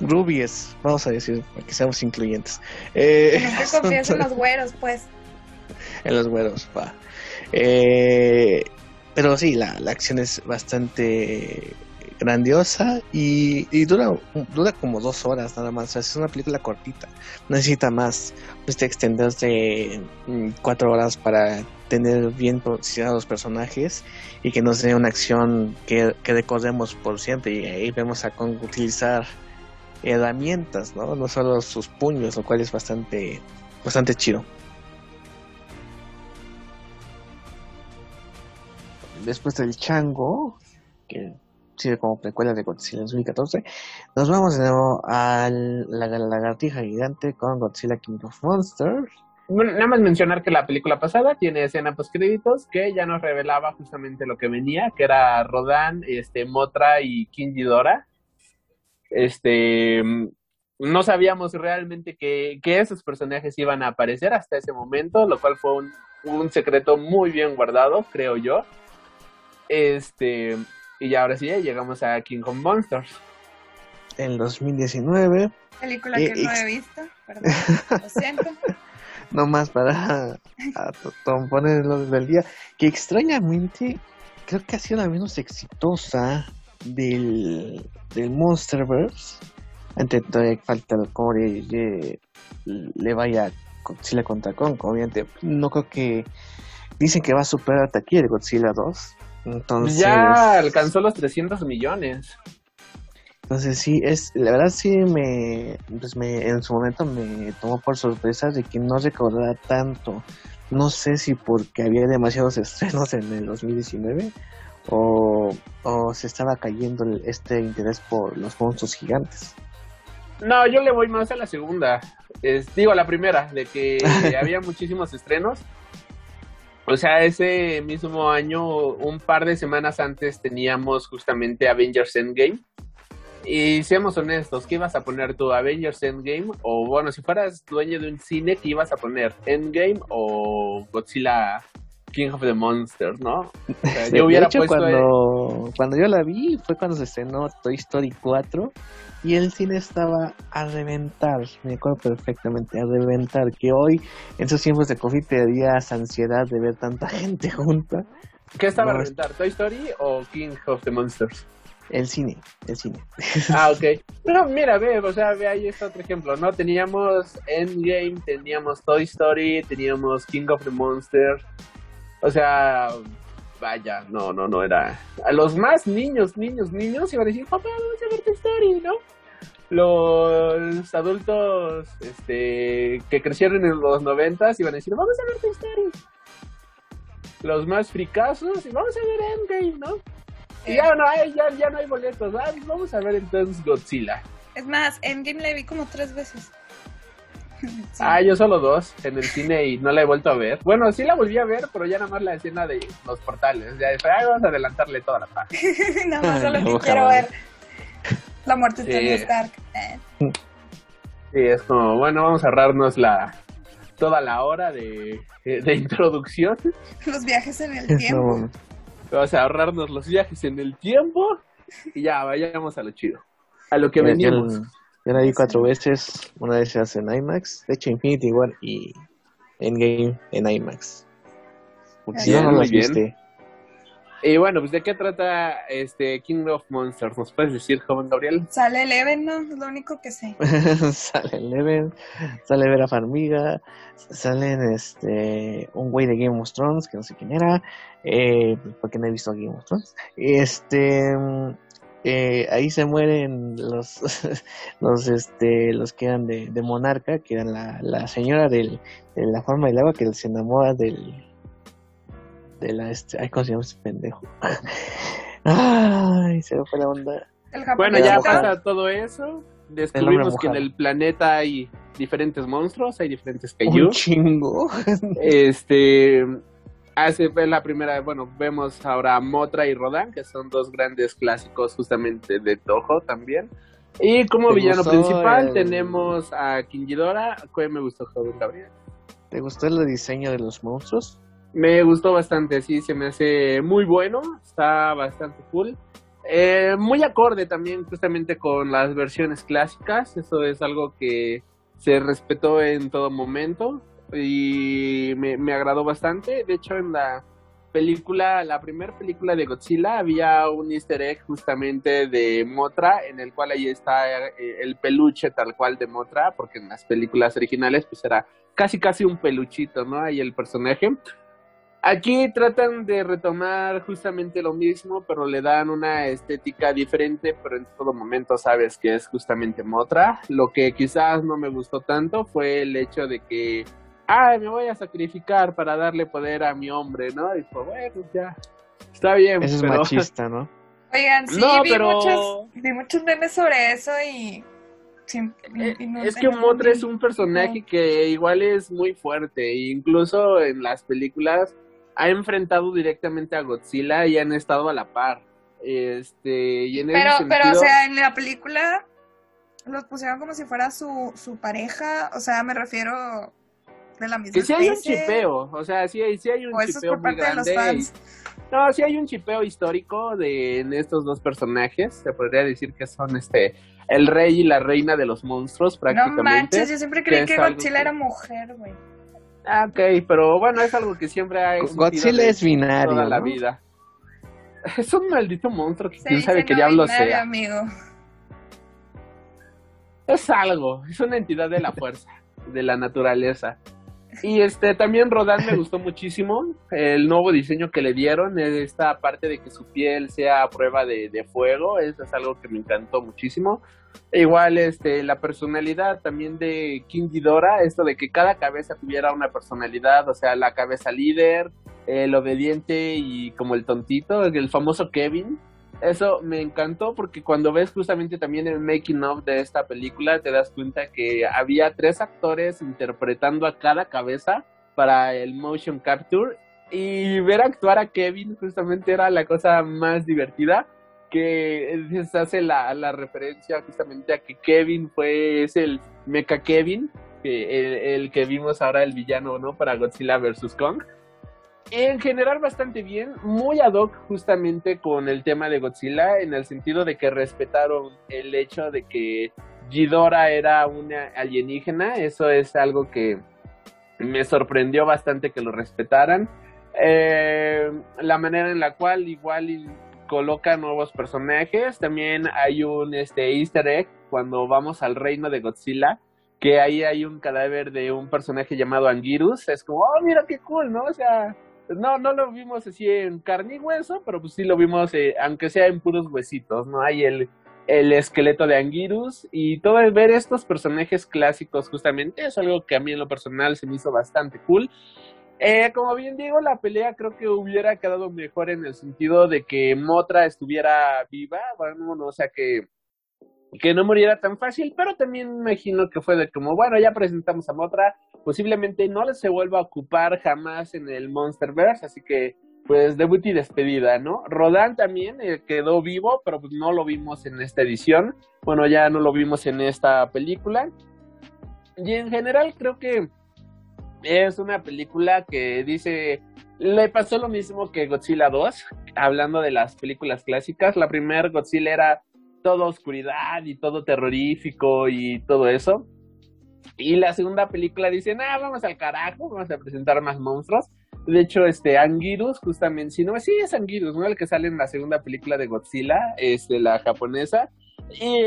Rubies, vamos a decir, para que seamos incluyentes. Eh, nunca confíes en los güeros, pues. En los güeros, va. Eh, pero sí, la, la acción es bastante grandiosa y, dura dura como dos horas nada más. O sea, es una película cortita, no necesita más. Necesita extenderse cuatro horas para tener bien posicionados los personajes y que nos dé una acción que, que recordemos por siempre. Y ahí vemos a Kong utilizar herramientas, ¿no? No solo sus puños, lo cual es bastante, bastante chido. Después del chango, que sirve como precuela de Godzilla en 2014, nos vamos de nuevo a la, la lagartija gigante con Godzilla King of Monsters. Nada más mencionar que la película pasada tiene escena post créditos que ya nos revelaba justamente lo que venía, que era Rodan, este, Motra y King Ghidorah. Este no sabíamos realmente que, que, esos personajes iban a aparecer hasta ese momento, lo cual fue un, un, secreto muy bien guardado, creo yo. Este, y ahora sí, llegamos a King of Monsters. En 2019. Película que no he visto, perdón, lo siento. no más para ponerlo del día. Que extrañamente creo que ha sido la menos exitosa del, del Monsterverse. Ante todavía falta cómo le, le, vaya Godzilla contra Kong. Obviamente, no creo que. Dicen que va a superar a Taquilla de Godzilla 2. Entonces. Ya alcanzó los 300 millones. Entonces sí, es, la verdad sí me, pues me, en su momento me tomó por sorpresa de que no recordara tanto. No sé si porque había demasiados estrenos en el 2019 o, o se estaba cayendo este interés por los monstruos gigantes. No, yo le voy más a la segunda. Es, digo, a la primera, de que había muchísimos estrenos. O sea, ese mismo año, un par de semanas antes, teníamos justamente Avengers Endgame y seamos honestos, ¿qué ibas a poner tú? ¿Avengers Endgame? O bueno, si fueras dueño de un cine, ¿qué ibas a poner? ¿Endgame o Godzilla King of the Monsters, no? yo hubiera puesto cuando, cuando yo la vi fue cuando se estrenó Toy Story 4 y el cine estaba a reventar, me acuerdo perfectamente, a reventar, que hoy en esos tiempos de COVID te darías ansiedad de ver tanta gente junta. ¿Qué estaba a reventar? ¿Toy Story o King of the Monsters? El cine, el cine. Ah, ok. Pero mira, ve, o sea, ve ahí está otro ejemplo, ¿no? Teníamos Endgame, teníamos Toy Story, teníamos King of the Monsters. O sea, vaya, no, no, no era. A los más niños, niños, niños iban a decir, papá, vamos a ver Toy Story, ¿no? Los adultos este, que crecieron en los noventas iban a decir, vamos a ver Toy Story. Los más fricazos, vamos a ver Endgame, ¿no? ya no hay, ya, no hay boletos. Vamos a ver entonces Godzilla. Es más, Endgame la vi como tres veces. Ah, yo solo dos en el cine y no la he vuelto a ver. Bueno, sí la volví a ver, pero ya nada más la escena de los portales. Ya dije, ah, vamos a adelantarle toda la parte. nada más solo que quiero ver la muerte de Tony Stark. Eh. Sí, es como, bueno, vamos a ahorrarnos la toda la hora de, de introducción. Los viajes en el tiempo. Vamos a ahorrarnos los viajes en el tiempo y ya, vayamos a lo chido. A lo que venimos. Yo, la vi cuatro veces, una vez en IMAX, de hecho Infinity War y Endgame en IMAX. si no, no las viste. Y bueno, pues ¿de qué trata este King of Monsters? ¿Nos puedes decir, joven Gabriel? Sale Eleven, ¿no? Es lo único que sé. sale Eleven, sale Vera Farmiga, salen este un güey de Game of Thrones, que no sé quién era, eh, porque no he visto Game of Thrones. Este... Eh, ahí se mueren los los este los que eran de, de monarca que eran la, la señora del, de la forma del agua que se enamora del de la este, ay, ¿cómo se llama este pendejo? ay, se me fue la onda. Bueno, ya pasa todo eso. Descubrimos que en el planeta hay diferentes monstruos, hay diferentes kaiju. Un chingo. este hace la primera, bueno, vemos ahora a Motra y Rodan, que son dos grandes clásicos justamente de Toho también. Y como villano principal tenemos a Kingidora, que me gustó Joven Gabriel. ¿Te gustó el diseño de los monstruos? Me gustó bastante, sí, se me hace muy bueno, está bastante cool. Eh, muy acorde también justamente con las versiones clásicas, eso es algo que se respetó en todo momento y me, me agradó bastante. De hecho, en la película, la primera película de Godzilla, había un easter egg justamente de Motra, en el cual ahí está eh, el peluche tal cual de Motra, porque en las películas originales pues era casi casi un peluchito, ¿no? Ahí el personaje. Aquí tratan de retomar justamente lo mismo, pero le dan una estética diferente, pero en todo momento sabes que es justamente Motra. Lo que quizás no me gustó tanto fue el hecho de que, ay, me voy a sacrificar para darle poder a mi hombre, ¿no? Y pues bueno, ya, está bien. Eso es machista, ¿no? Oigan, sí, vi, muchos, vi muchos memes sobre eso y eh, es que Motra es un personaje que igual es muy fuerte, incluso en las películas ha enfrentado directamente a Godzilla y han estado a la par. Este, y en pero, pero, o sea, en la película, los pusieron como si fuera su, su pareja, o sea, me refiero de la misma Que sí hay un chipeo, o sea, sí, hay- sí hay un o eso es chipeo por muy parte de los grande. fans. y- No, sí hay un chipeo histórico de en estos dos personajes. Se podría decir que son este el rey y la reina de los monstruos No prácticamente. manches, yo siempre creí que que algo Godzilla que- era mujer, güey. Ah, ok, pero bueno, es algo que siempre ha existido Godzilla es binario. toda la ¿no? vida. Es un maldito monstruo que Se quién sabe no diablo binario, sea. amigo. Es algo, es una entidad de la fuerza, de la naturaleza. Y este también Rodan me gustó muchísimo el nuevo diseño que le dieron, esta parte de que su piel sea a prueba de, de fuego, eso es algo que me encantó muchísimo. Igual este la personalidad también de King Ghidorah, esto de que cada cabeza tuviera una personalidad, o sea, la cabeza líder, el obediente y como el tontito, el famoso Kevin. Eso me encantó porque cuando ves justamente también el making of de esta película te das cuenta que había tres actores interpretando a cada cabeza para el motion capture y ver actuar a Kevin justamente era la cosa más divertida que se hace la, la referencia justamente a que Kevin fue es el Mecha Kevin el, el que vimos ahora el villano no para Godzilla vs Kong en general bastante bien, muy ad hoc justamente con el tema de Godzilla, en el sentido de que respetaron el hecho de que Ghidorah era una alienígena, eso es algo que me sorprendió bastante que lo respetaran. Eh, la manera en la cual igual coloca nuevos personajes, también hay un este easter egg cuando vamos al reino de Godzilla, que ahí hay un cadáver de un personaje llamado Anguirus, es como, oh, mira qué cool, ¿no? O sea, no, no lo vimos así en carne y hueso, pero pues sí lo vimos, eh, aunque sea en puros huesitos, ¿no? Hay el, el esqueleto de Anguirus y todo el ver estos personajes clásicos justamente es algo que a mí en lo personal se me hizo bastante cool. Eh, como bien digo, la pelea creo que hubiera quedado mejor en el sentido de que Motra estuviera viva, bueno, no, o sea que que no muriera tan fácil, pero también imagino que fue de como, bueno, ya presentamos a Motra, posiblemente no se vuelva a ocupar jamás en el Monsterverse, así que pues debut y despedida, ¿no? Rodan también eh, quedó vivo, pero pues no lo vimos en esta edición, bueno, ya no lo vimos en esta película. Y en general creo que es una película que dice, le pasó lo mismo que Godzilla 2, hablando de las películas clásicas, la primera Godzilla era todo oscuridad y todo terrorífico y todo eso. Y la segunda película dice, ah, vamos al carajo, vamos a presentar más monstruos. De hecho, este Anguirus, justamente, si no, sí es Anguirus, ¿no? El que sale en la segunda película de Godzilla, este, la japonesa. Y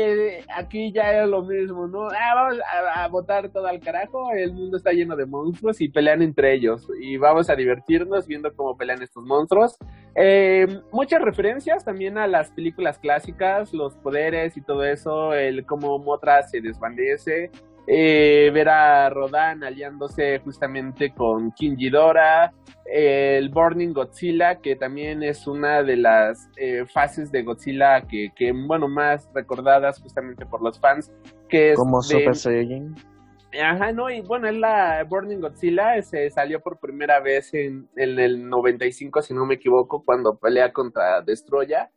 aquí ya es lo mismo, ¿no? Ah, vamos a, a botar todo al carajo, el mundo está lleno de monstruos y pelean entre ellos. Y vamos a divertirnos viendo cómo pelean estos monstruos. Eh, muchas referencias también a las películas clásicas, los poderes y todo eso, el cómo Motra se desvanece, eh, ver a Rodan aliándose justamente con King Ghidorah, el Burning Godzilla, que también es una de las eh, fases de Godzilla que, que, bueno, más recordadas justamente por los fans, que es Como de- Super Saiyajin. Ajá, no, y bueno, es la Burning Godzilla, se salió por primera vez en, en el 95, si no me equivoco, cuando pelea contra Destroya,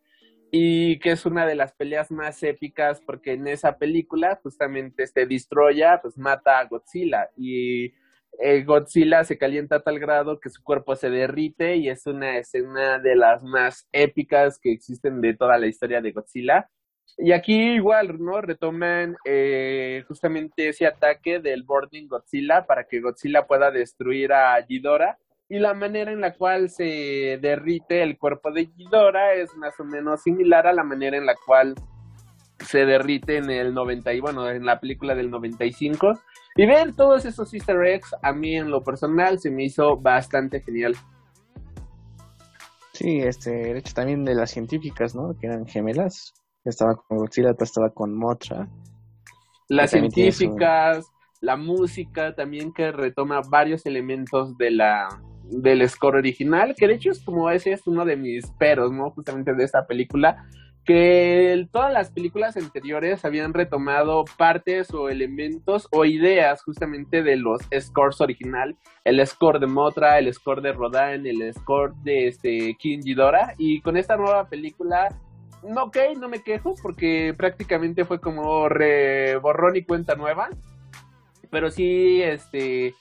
y que es una de las peleas más épicas, porque en esa película, justamente este Destroya, pues mata a Godzilla, y Godzilla se calienta a tal grado que su cuerpo se derrite, y es una escena de las más épicas que existen de toda la historia de Godzilla. Y aquí igual, ¿no? Retoman eh, justamente ese ataque del Burning Godzilla para que Godzilla pueda destruir a Ghidorah. Y la manera en la cual se derrite el cuerpo de Ghidorah es más o menos similar a la manera en la cual se derrite en el 90 y bueno, en la película del 95. Y ver todos esos easter eggs a mí en lo personal se me hizo bastante genial. Sí, este, de hecho también de las científicas, ¿no? Que eran gemelas. Estaba con Godzilla, estaba con Motra. las su- científicas, la música también que retoma varios elementos de la del score original, que de hecho es como ese es uno de mis peros, ¿no? Justamente de esta película, que todas las películas anteriores habían retomado partes o elementos o ideas justamente de los scores original, el score de Motra, el score de Rodan, el score de este King Ghidorah, y con esta nueva película no, ok, no me quejo porque prácticamente fue como re borrón y cuenta nueva. Pero sí, este,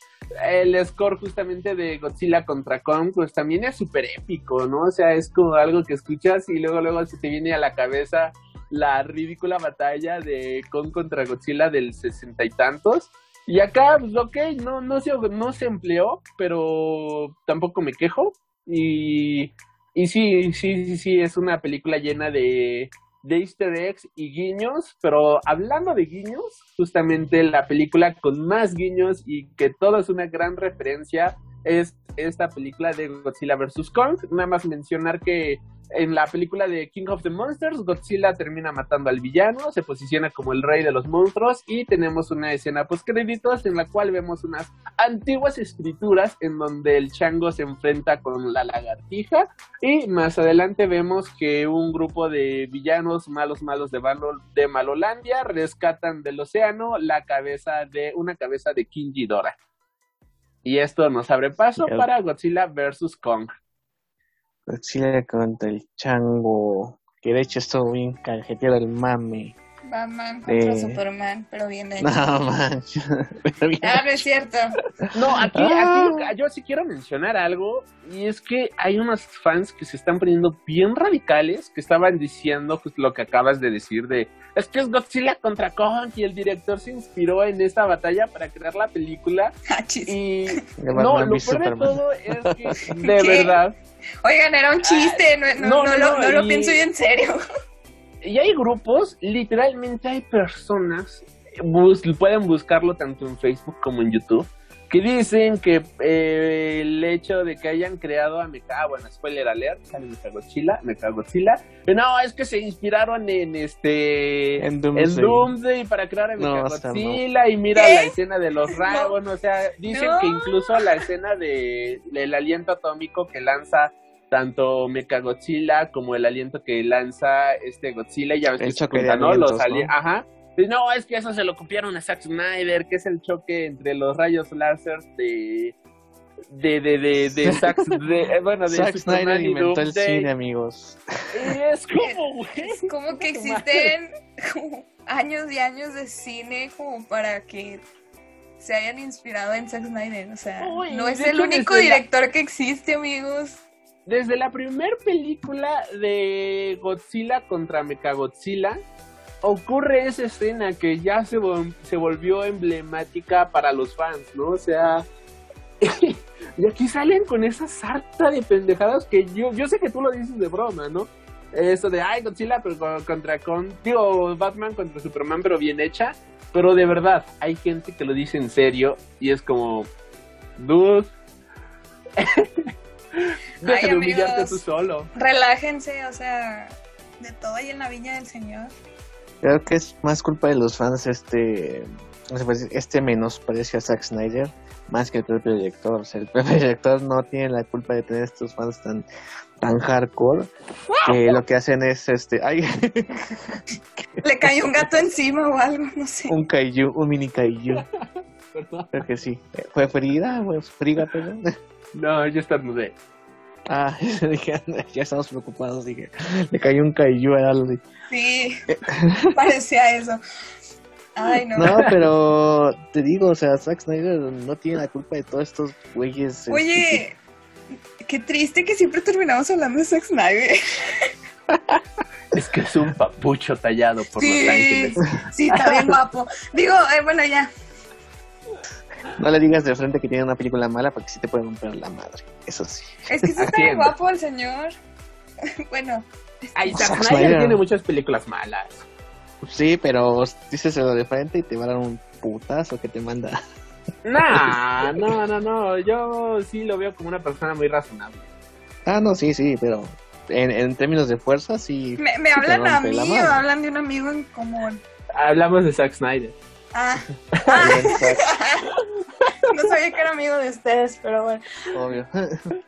el score justamente de Godzilla contra Kong, pues también es súper épico, ¿no? O sea, es como algo que escuchas y luego, luego se te viene a la cabeza la ridícula batalla de Kong contra Godzilla del sesenta y tantos. Y acá, pues ok, no, no, se, no se empleó, pero tampoco me quejo. Y, y sí, sí, sí, sí, es una película llena de, de easter eggs y guiños, pero hablando de guiños, justamente la película con más guiños y que todo es una gran referencia es esta película de Godzilla vs. Kong. Nada más mencionar que en la película de King of the Monsters, Godzilla termina matando al villano, se posiciona como el rey de los monstruos y tenemos una escena post créditos en la cual vemos unas antiguas escrituras en donde el chango se enfrenta con la lagartija y más adelante vemos que un grupo de villanos malos malos de, de Malolandia rescatan del océano la cabeza de una cabeza de King Ghidorah. Y esto nos abre paso para Godzilla vs. Kong. Godzilla contra el chango. Que de hecho estuvo bien cajetero el mame. Batman contra Superman, pero bien hecho. No, man. Ah, no es cierto. No, aquí, Ah. aquí yo sí quiero mencionar algo, y es que hay unos fans que se están poniendo bien radicales, que estaban diciendo pues, lo que acabas de decir de, es que es Godzilla contra Kong, y el director se inspiró en esta batalla para crear la película, Ah, y no, lo peor de todo es que, de ¿Qué? verdad, Oigan, era un chiste, no, no, no, no, no, lo, no lo y- pienso yo en serio. Y hay grupos, literalmente hay personas, bus- pueden buscarlo tanto en Facebook como en YouTube, que dicen que eh, el hecho de que hayan creado a Mecha, ah, bueno, spoiler alert, sale Mechagodzilla, Mechagodzilla, pero no, es que se inspiraron en este, En Doomsday. Doomsday para crear a No, o sea, Mechagodzilla y mira ¿Qué? la escena de los No. rayos, o sea, dicen No. que incluso la escena de, del aliento atómico que lanza tanto Mechagodzilla como el aliento que lanza este Godzilla, ya ves El que se choque de juntan, ¿no? Los alientos, ali- ¿no? Ajá. Y No, es que eso se lo copiaron a Zack Snyder, que es el choque entre los rayos láser de de de de, de Zack de, eh, bueno, de Zack Superman Snyder y inventó el cine, amigos. Y es como, güey. Es como que existen como años y años de cine como para que se hayan inspirado en Zack Snyder. O sea, Uy, no es el único la- director que existe, amigos. Desde la primer película de Godzilla contra Mechagodzilla, ocurre esa escena que ya se, se volvió emblemática para los fans, ¿no? O sea, y aquí salen con esa sarta de pendejadas que yo, yo sé que tú lo dices de broma, ¿no? Eso de, ay, Godzilla pero con- contra con, digo, Batman contra Superman, pero bien hecha. Pero de verdad, hay gente que lo dice en serio y es como, dude, deja Ay, de humillarte amigos. tú solo. Relájense, o sea, de todo hay en la viña del Señor. Creo que es más culpa de los fans este este menosprecio a Zack Snyder más que el propio director. O sea, el propio director no tiene la culpa de tener estos fans tan tan hardcore que lo que hacen es este ay Le cayó un gato encima o algo, no sé. un kaiju, un mini kaiju. Perdón. Creo que sí. ¿Fue Frida? ¿Fue Frida, perdón? No, yo estornudé. Ah, dije, ya estamos preocupados. Dije, le cayó un kaiju a Aldi. Sí, parecía eso. Ay, no. No, pero te digo, o sea, Zack Snyder no tiene la culpa de todos estos güeyes. este, Oye, qué triste que siempre terminamos hablando de Zack Snyder. Es que es un papucho tallado por Sí, Los Ángeles. sí, está bien guapo. Digo, eh, bueno, ya. No le digas de frente que tiene una película mala porque sí te puede romper la madre. Eso sí. Es que sí ¿A está quién? guapo el señor. Bueno, Ay, Zack Zack Snyder Snyder. tiene muchas películas malas. Sí, pero díselo de frente y te va a dar un putazo que te manda. Nah, no, no, no. Yo sí lo veo como una persona muy razonable. Ah, no, sí, sí, pero en, en términos de fuerza, sí. ¿me, me sí te hablan a mí o hablan de un amigo en común? Hablamos de Zack Snyder. Ah, no sabía que era amigo de ustedes, pero bueno. obvio.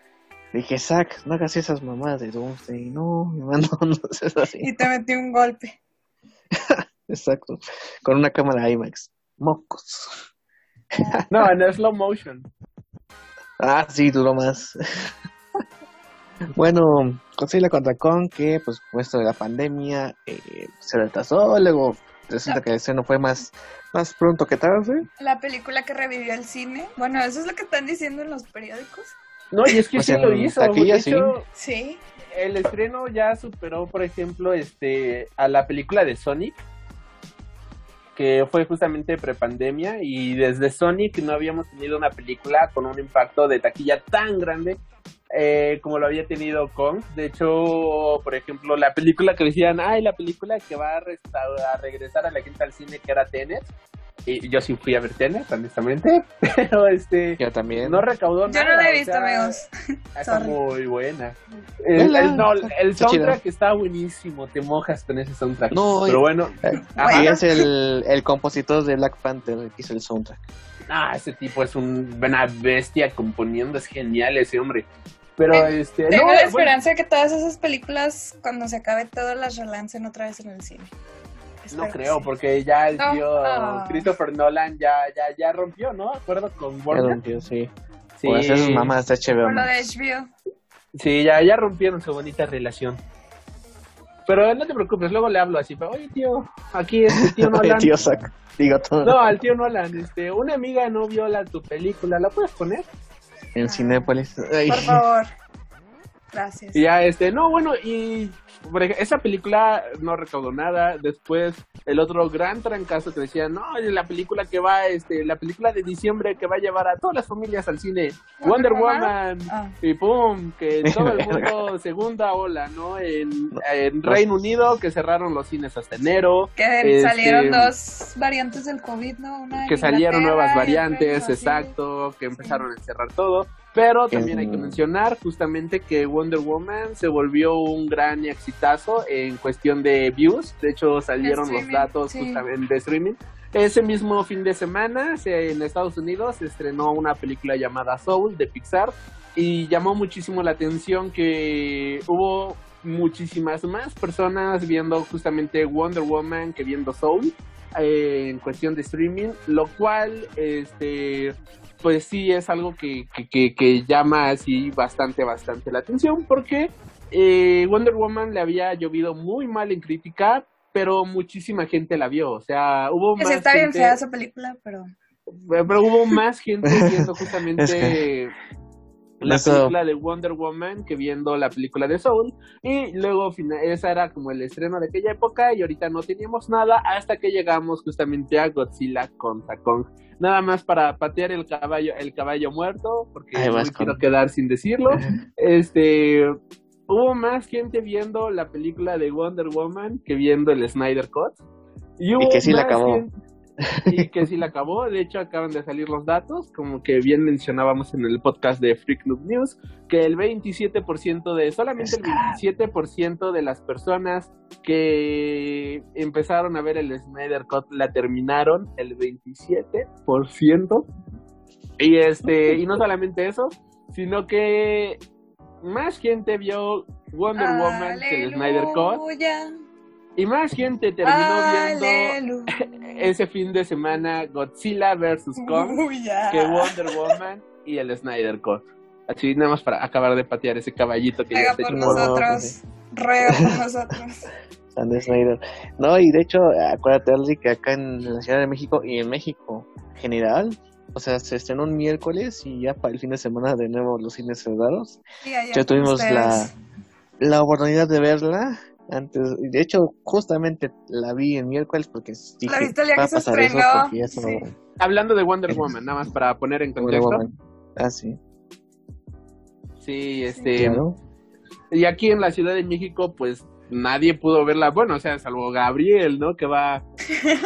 Dije, Zack, no hagas esas mamadas de Doomsday. No, mi mano, no seas así. Y te metí un golpe. Exacto. Con una cámara IMAX. Mocos. No, en slow motion. Ah, sí, duró más. bueno, Godzilla contra Kong, que pues puesto de la pandemia eh, se retrasó, luego resulta que el estreno fue más, más pronto que tarde. La película que revivió el cine. Bueno, eso es lo que están diciendo en los periódicos. No, y es que Pues sí lo hizo. taquilla, hecho, Sí. el estreno ya superó, por ejemplo, este a la película de Sonic, que fue justamente prepandemia, y desde Sonic no habíamos tenido una película con un impacto de taquilla tan grande eh, como lo había tenido Kong. De hecho, por ejemplo, la película que decían, ay, la película que va a, a regresar a la gente al cine, que era Tenet. Y yo sí fui a ver Tenet, honestamente, pero este Yo también. no recaudó Yo nada. no la he o visto, sea, amigos. Está muy buena. El, no, soundtrack está buenísimo, te mojas con ese soundtrack. No, pero bueno, Eh, y es el, el compositor de Black Panther que hizo el soundtrack. ah, ese tipo es un- una bestia componiendo, es genial ese hombre. Pero este, Tengo no, la bueno, esperanza de que todas esas películas, cuando se acabe todo, las relancen otra vez en el cine. no Espero creo, sí. porque ya el No. tío. Christopher Nolan ya, ya, ya rompió, ¿no? Acuerdo con Ya Warner. rompió, sí. Sí, Por hacer sus mamás de HBO. Por lo de HBO. sí, ya, ya rompieron su bonita relación. Pero no te preocupes, luego le hablo así, pero, oye tío, aquí este tío Nolan. Tío Saco. Digo todo. No, al tío Nolan, este, una amiga no vio la, tu película, ¿la puedes poner? En Cinépolis. Ay. Por favor. Gracias. Y ya, este, no, bueno, y esa película no recaudó nada. Después, el otro gran trancazo que decía, no, la película que va, este, la película de diciembre que va a llevar a todas las familias al cine, Wonder ¿Wonder Woman. Ah. Y pum, que todo el mundo, segunda ola, ¿no? En, en Reino Unido, que cerraron los cines hasta enero. Que Este, salieron dos variantes del COVID, ¿no? Una que salieron nuevas variantes, exacto, que empezaron a cerrar todo. Pero también hay que mencionar justamente que Wonder Woman se volvió un gran exitazo en cuestión de views. De hecho, salieron los datos sí. justamente de streaming. Ese mismo fin de semana, se- en Estados Unidos, se estrenó una película llamada Soul de Pixar y llamó muchísimo la atención que hubo muchísimas más personas viendo justamente Wonder Woman que viendo Soul eh, en cuestión de streaming, lo cual, este, pues sí es algo que, que, que- que llama así bastante, bastante la atención, porque eh, Wonder Woman le había llovido muy mal en crítica, pero muchísima gente la vio, o sea, hubo más está bien gente- fea esa película, pero... pero hubo más gente viendo justamente Es que- la Eso- película de Wonder Woman que viendo la película de Soul. Y luego esa era como el estreno de aquella época y ahorita no teníamos nada hasta que llegamos justamente a Godzilla contra Kong. Nada más para patear el caballo, el caballo muerto, porque Ahí no me quiero quedar sin decirlo. Este hubo más gente viendo la película de Wonder Woman que viendo el Snyder Cut. Y, hubo que sí la acabó. gente- y que sí la acabó. De hecho, acaban de salir los datos, como que bien mencionábamos en el podcast de Freak Noob News, que el 27% de, solamente el 27% de las personas que empezaron a ver el Snyder Cut la terminaron, el 27%. Y este, y no solamente eso, sino que más gente vio Wonder Woman que el Snyder Cut. Y más gente terminó viendo ese fin de semana Godzilla vs. Kong que Wonder Woman y el Snyder Cut. Así nada más para acabar de patear ese caballito que ya Ruega está por nosotros. Ruega por nosotros. Snyder. No, y de hecho, acuérdate, Aldi, que acá en la Ciudad de México y en México en general, o sea, se estrenó un miércoles y ya para el fin de semana de nuevo los cines cerrados. Sí, Ya tuvimos la, la oportunidad de verla antes. De hecho, justamente la vi el miércoles porque dije, La viste el día va que a se pasar eso estrenó. porque eso Sí. Hablando de Wonder Woman, nada más para poner en Wonder contexto. Woman. Ah, sí. Sí, este. Claro. Y aquí en la Ciudad de México, pues nadie pudo verla. Bueno, o sea, salvo Gabriel, ¿no? Que va.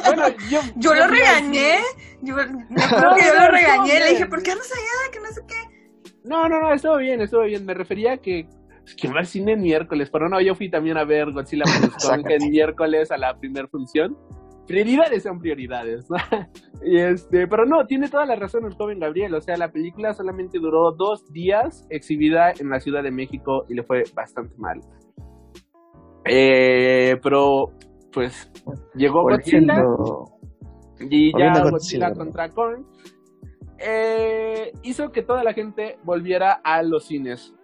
Bueno, yo. Yo lo regañé. Yo, No, que yo no, lo regañé. no, Le dije. ¿por qué andas allá? Que no sé qué. No, no, no, estuvo bien, estuvo bien. Me refería a que. Es que va al cine el miércoles, pero no, yo fui también a ver Godzilla vs. El miércoles a la primera función. Prioridades son prioridades, ¿no? Y este, pero no, tiene toda la razón el joven Gabriel. O sea, la película solamente duró dos días exhibida en la Ciudad de México y le fue bastante mal. Eh, pero, pues, llegó Godzilla. Y ya Godzilla. contra Kong eh, hizo que toda la gente volviera a los cines.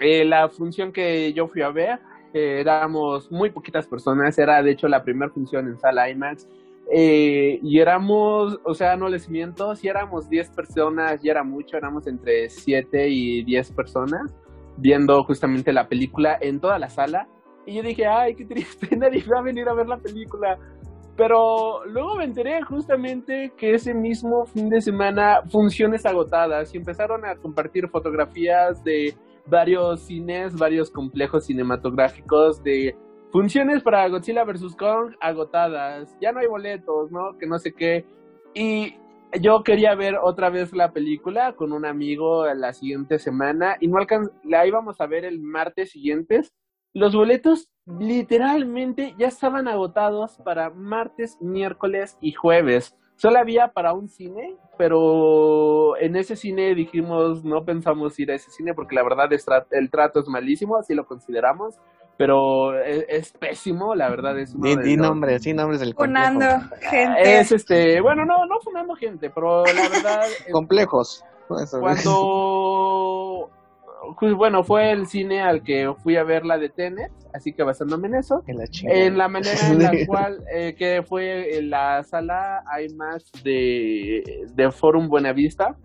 Eh, la función que yo fui a ver, eh, éramos muy poquitas personas, era de hecho la primera función en sala IMAX. Eh, y éramos, o sea, no les miento, si éramos 10 personas, ya era mucho, éramos entre 7 y 10 personas viendo justamente la película en toda la sala. Y yo dije, ay, qué triste, nadie va a venir a ver la película. Pero luego me enteré justamente que ese mismo fin de semana funciones agotadas y empezaron a compartir fotografías de varios cines, varios complejos cinematográficos de funciones para Godzilla vs. Kong agotadas. Ya no hay boletos, ¿no? Que no sé qué. Y yo quería ver otra vez la película con un amigo la siguiente semana y no la íbamos a ver el martes siguientes. Los boletos literalmente ya estaban agotados para martes, miércoles y jueves. Solo había para un cine, pero en ese cine dijimos, no pensamos ir a ese cine porque la verdad el trato es malísimo, así lo consideramos, pero es, pésimo, la verdad es uno di, nombres, sí nombres del complejo. Funando gente. Es este, bueno, no, no funando gente, pero la verdad... Complejos. Cuando pues, bueno, fue el cine al que fui a ver la de Tenet, así que basándome en eso, en la, manera en la cual eh, que fue en la sala IMAX de, de Forum Buenavista,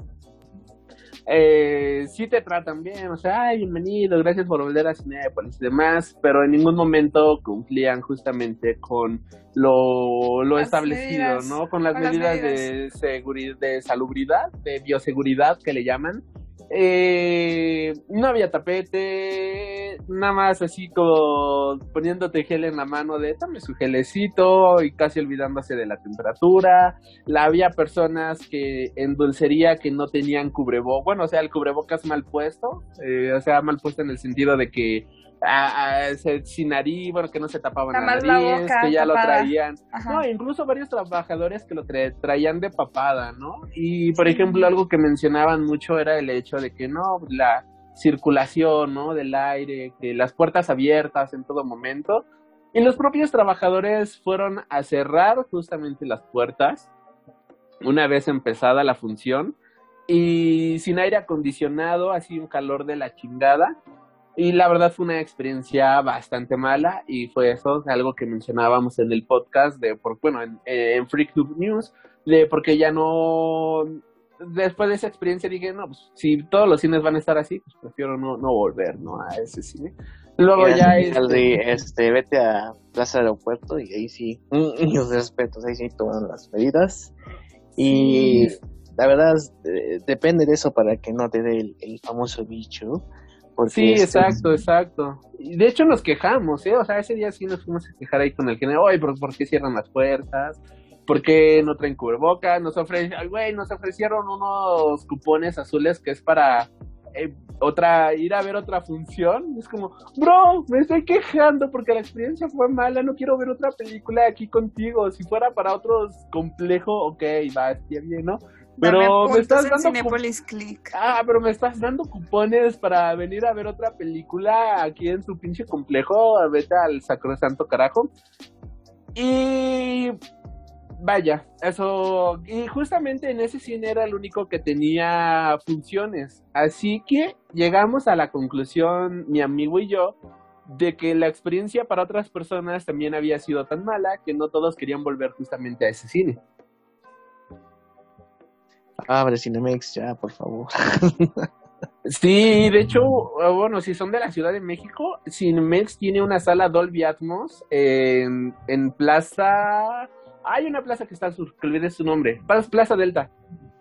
eh, sí te tratan bien, o sea, ay, bienvenido, gracias por volver a Cinepolis y demás, pero en ningún momento cumplían justamente con lo, lo establecido, ¿no? Con las medidas, de seguridad, de salubridad, de bioseguridad que le llaman, eh, no había tapete, nada más así como poniéndote gel en la mano de dame su gelecito y casi olvidándose de la temperatura. La había personas que en dulcería que no tenían cubrebocas, bueno, o sea, el cubrebocas mal puesto, eh, o sea, mal puesto en el sentido de que a, sin nariz, bueno, que no se tapaban la nariz, que ya lo traían. No, incluso varios trabajadores que lo traían de papada, ¿no? Y, por ejemplo, algo que mencionaban mucho era el hecho de que no, la circulación, ¿no? Del aire, que las puertas abiertas en todo momento. Y los propios trabajadores fueron a cerrar justamente las puertas una vez empezada la función y sin aire acondicionado, así un calor de la chingada y la verdad fue una experiencia bastante mala y fue eso, algo que mencionábamos en el podcast de, por, bueno, en, en Freak News, de porque ya no, después de esa experiencia dije, no, pues si todos los cines van a estar así, pues prefiero no, no volver, ¿no? A ese cine. Luego ya este, este, vete a Plaza Aeropuerto y ahí sí, los respetos, ahí sí toman las medidas. Y la verdad, eh, depende de eso para que no te dé el famoso bicho sí, exacto, exacto. Y de hecho nos quejamos, ¿eh? O sea, ese día sí nos fuimos a quejar ahí con el género, oye, ¿por, ¿por qué cierran las puertas? ¿Por qué no traen cubrebocas? Nos ofrecieron, güey, nos ofrecieron unos cupones azules que es para eh, otra, ir a ver otra función. Es como, bro, me estoy quejando porque la experiencia fue mala, no quiero ver otra película aquí contigo. Si fuera para otros complejo, ok, va, bien, ¿no? Pero me estás dando Ah, pero me estás dando cupones para venir a ver otra película aquí en su pinche complejo, vete al sacrosanto carajo. Y vaya, eso y justamente en ese cine era el único que tenía funciones, así que llegamos a la conclusión mi amigo y yo de que la experiencia para otras personas también había sido tan mala que no todos querían volver justamente a ese cine. Abre Cinemex ya, por favor. Sí, de hecho, ah, bueno, si son de la Ciudad de México, Cinemex tiene una sala Dolby Atmos en, en Plaza... Hay una plaza que está al sur, que olvidé su nombre, Plaza Delta.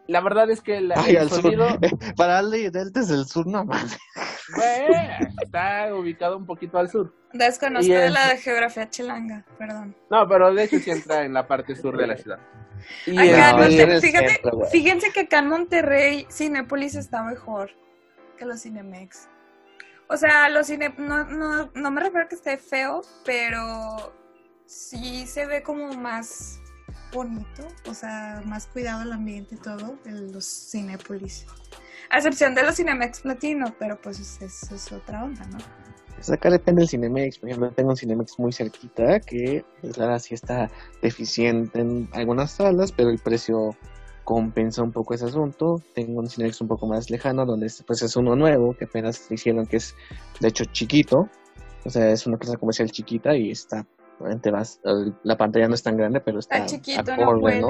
La verdad es que el sonido... Para Aldi Delta es el sur nomás. está ubicado un poquito al sur. Desconozco de la geografía chilanga, perdón. No, pero de hecho sí entra en la parte sur de la ciudad. Fíjense que acá en Monterrey Cinépolis está mejor que los Cinemex. O sea, los cine no, no, no me refiero a que esté feo, pero sí se ve como más bonito, o sea, más cuidado el ambiente y todo en los Cinépolis. A excepción de los Cinemex Platino, pero pues es, es otra onda, ¿no? Pues acá depende del Cinemex, por ejemplo, tengo un Cinemex muy cerquita que, pues, claro, sí está deficiente en algunas salas, pero el precio compensa un poco ese asunto. Tengo un Cinex un poco más lejano, donde pues es uno nuevo, que apenas hicieron, que es de hecho chiquito. O sea, es una plaza comercial chiquita y está, obviamente vas, la pantalla no es tan grande, pero está, Está chiquito, no acorde, huele. ¿no?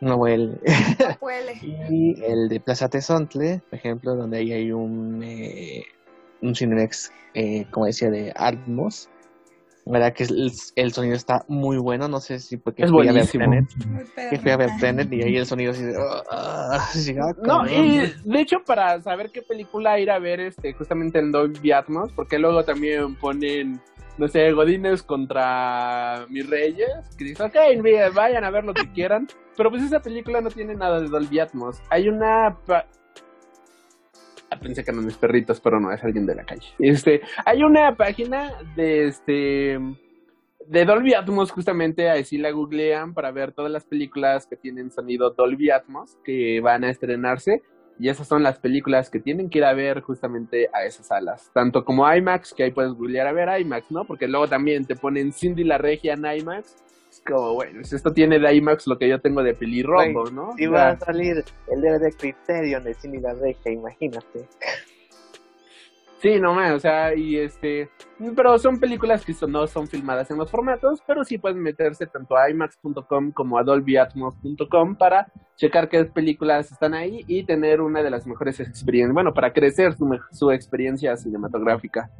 No huele. No huele. Y el de Plaza Tezontle, por ejemplo, donde ahí hay un, eh, un Cinemex, eh, como decía, de Atmos. La verdad que el, el sonido está muy bueno, no sé si porque Es fui a ver Muy que fui a ver. Tenet y ahí el sonido así de... "Ah, ah", No, y de hecho para saber qué película ir a ver este justamente en Dolby Atmos, porque luego también ponen, no sé, Godines contra mis reyes, que dices, ok, vayan a ver lo que quieran, pero pues esa película no tiene nada de Dolby Atmos. Hay una... Ah, Pensé que eran mis perritos, pero no, es alguien de la calle. Este, hay una página de este de Dolby Atmos justamente ahí sí la googlean para ver todas las películas que tienen sonido Dolby Atmos que van a estrenarse y esas son las películas que tienen que ir a ver justamente a esas salas, tanto como IMAX, que ahí puedes googlear a ver IMAX, ¿no? Porque luego también te ponen Cindy la Regia en IMAX. Como, bueno, si esto tiene de IMAX lo que yo tengo de pelirrojo, ¿no? Si O va a salir el DVD Criterion de Cine La Regia, imagínate. Sí, no más, o sea, y este, pero son películas que son- no son filmadas en los formatos, pero sí pueden meterse tanto a imax.com como a dolbyatmos.com para checar qué películas están ahí y tener una de las mejores experiencias, bueno, para crecer su, me- su experiencia cinematográfica.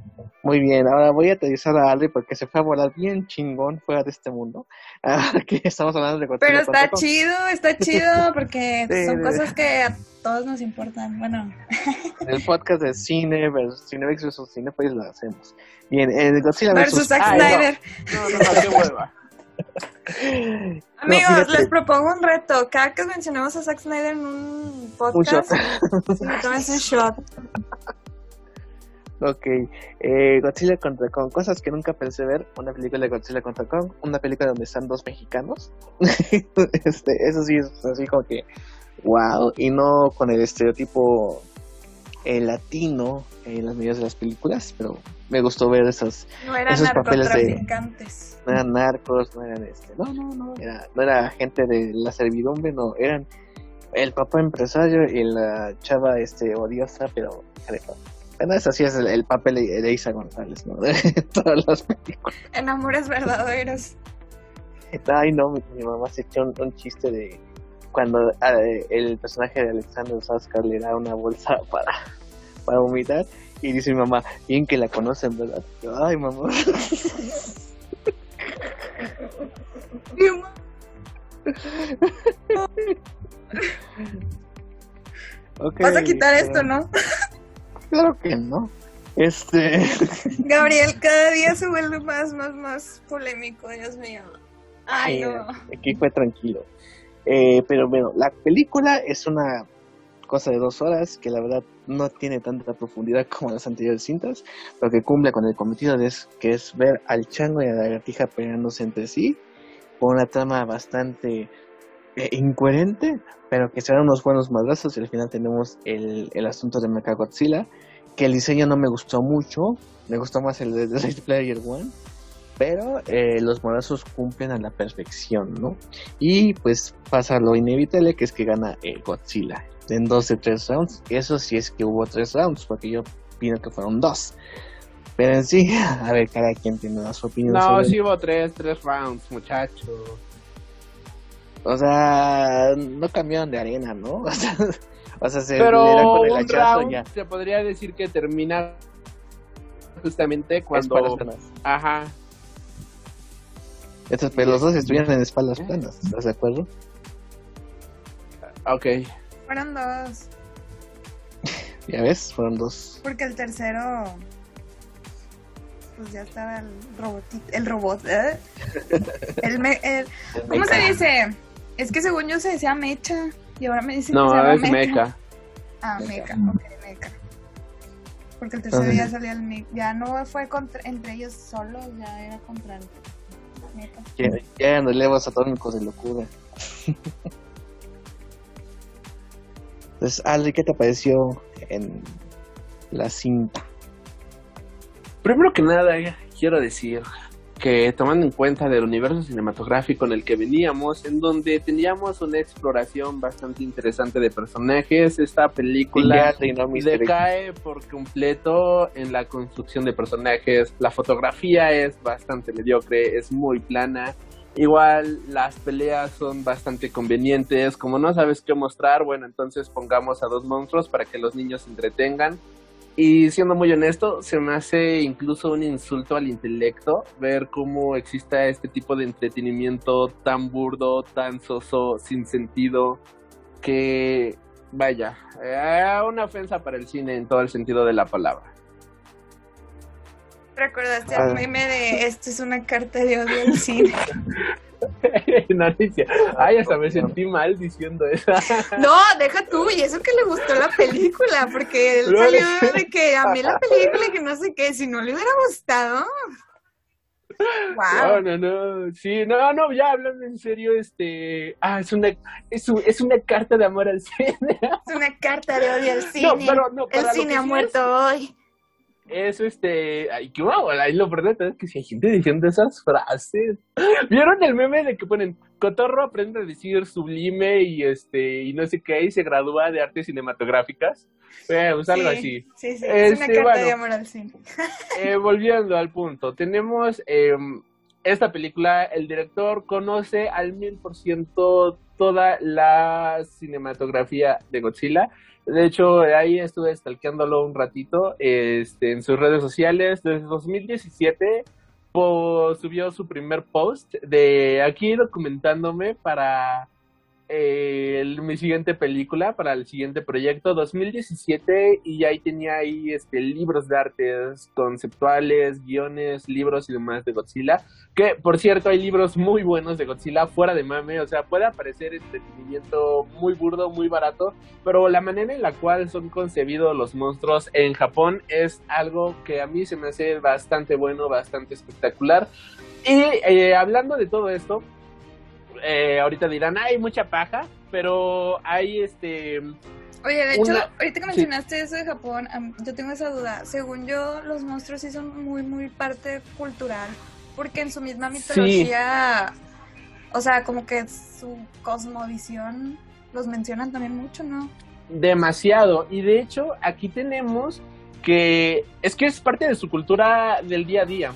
Muy bien, ahora voy a aterrizar a Aldi porque se fue a volar bien chingón fuera de este mundo. Aquí estamos hablando de Pero está chido, está chido porque Sí, son cosas que todos nos importan. Bueno, El podcast de cine versus Cinemex versus Cinepolis lo hacemos. Bien, el Godzilla versus Zack. Snyder. No, no, no, qué hueva. No, Amigos, les propongo un reto. Cada que mencionemos a Zack Snyder en un Un podcast, sí, tómense un shot. Ok, eh, Godzilla contra Kong, cosas que nunca pensé ver, una película de Godzilla contra Kong, una película donde están dos mexicanos, este, eso sí es así como que, wow, y no con el estereotipo eh, latino en las medidas de las películas, pero me gustó ver esos, No eran Esos papeles de- no eran narcos, no eran este, no, no, no, era, no era gente de la servidumbre, no, eran el papá empresario y la chava este odiosa, pero carepa. Bueno, eso sí es el, el papel de de Isa González, ¿no? De todas las películas. En amores verdaderos. Ay, no, mi, mi mamá se echó un, un chiste de cuando ah, el personaje de Alexander Skarsgård le da una bolsa para, para vomitar y dice mi mamá, bien que la conocen, ¿verdad? Yo, Ay, mamá. Ok, Vas a quitar esto, ¿no? Claro que no. Este. Gabriel, cada día se vuelve más, más, más polémico, Dios mío. Ay, no. Aquí fue tranquilo. Eh, pero bueno, la película es una cosa de dos horas que la verdad no tiene tanta profundidad como las anteriores cintas, pero que cumple con el cometido de es, que es ver al chango y a la lagartija peleándose entre sí, con una trama bastante eh, incoherente, pero que se dan unos buenos madrazos y al final tenemos el, el asunto de Mechagodzilla, que el diseño no me gustó mucho, me gustó más el de The Player One, pero eh, los madrazos cumplen a la perfección, ¿no? Y pues pasa lo inevitable que es que gana eh, Godzilla en dos de tres rounds, eso sí es que hubo tres rounds, porque yo opino que fueron dos. Pero en sí, a ver, cada quien tiene su opinión. No, sobre- sí hubo tres, tres rounds, muchacho. O sea, no cambiaron de arena, ¿no? O sea, o sea se Pero con el un round ya. se podría decir que termina justamente cuando... Espaldas planas. Ajá, Estos, pero los dos estuvieron en espaldas planas, ¿estás de acuerdo? ok. Fueron dos. Ya ves, fueron dos. Porque el tercero. Pues ya estaba el robotito. El robot, ¿eh? El me- el- ¿Cómo se dice? Es que según yo se decía mecha. Y ahora me dicen que se No, llama es mecha. Ah, Mecha. mecha, ok, mecha. Porque el tercero Entonces- ya salía el mecha. Ya no fue contra, entre ellos solos, ya era contra el Ya, eran relevos atómicos de locura. Entonces, Ale, ¿qué te pareció en la cinta? Primero que nada, quiero decir que tomando en cuenta del universo cinematográfico en el que veníamos, en donde teníamos una exploración bastante interesante de personajes, esta película decae por completo en la construcción de personajes, la fotografía es bastante mediocre, es muy plana, Igual las peleas son bastante convenientes, como no sabes qué mostrar, bueno, entonces pongamos a dos monstruos para que los niños se entretengan y siendo muy honesto, se me hace incluso un insulto al intelecto ver cómo exista este tipo de entretenimiento tan burdo, tan soso, sin sentido, que vaya, eh, una ofensa para el cine en todo el sentido de la palabra. ¿Recordaste el ah. meme de esto es una carta de odio al cine? Noticia. Ay, hasta me sentí mal diciendo eso. No, deja tú, y eso que le gustó la película, porque él salió de que a mí la película que no sé qué, si no le hubiera gustado. Wow. No, no, no. Sí, no, no, ya hablando en serio, este. Ah, es una, es, es una carta de amor al cine. Es una carta de odio al cine. No, pero, no, el cine ha muerto hoy es este. Ay, qué wow, ahí lo verdad es que si hay gente diciendo esas frases. ¿Vieron el meme de que ponen Cotorro aprende a decir sublime y este y no sé qué y se gradúa de artes cinematográficas? Eh, pues algo así. Sí, sí, es una este, carta de amor al cine. eh, volviendo al punto, tenemos eh, esta película, el director conoce al mil por ciento toda la cinematografía de Godzilla de hecho, ahí estuve stalkeándolo un ratito este, en sus redes sociales. Desde 2017 subió su primer post de aquí documentándome para eh, mi siguiente película, para el siguiente proyecto, 2017, y ahí tenía ahí este, libros de artes conceptuales, guiones, libros y demás de Godzilla. Que, por cierto, hay libros muy buenos de Godzilla fuera de mame, o sea, puede aparecer entretenimiento muy burdo, muy barato, pero la manera en la cual son concebidos los monstruos en Japón es algo que a mí se me hace bastante bueno, bastante espectacular. Y eh, hablando de todo esto, eh, ahorita dirán, hay mucha paja, pero hay este... Oye, de hecho, ahorita que mencionaste eso de Japón, yo tengo esa duda. Según yo, los monstruos sí son muy, muy parte cultural, porque en su misma mitología, o sea, como que su cosmovisión los mencionan también mucho, ¿no? Demasiado. Y de hecho, aquí tenemos que es que es parte de su cultura del día a día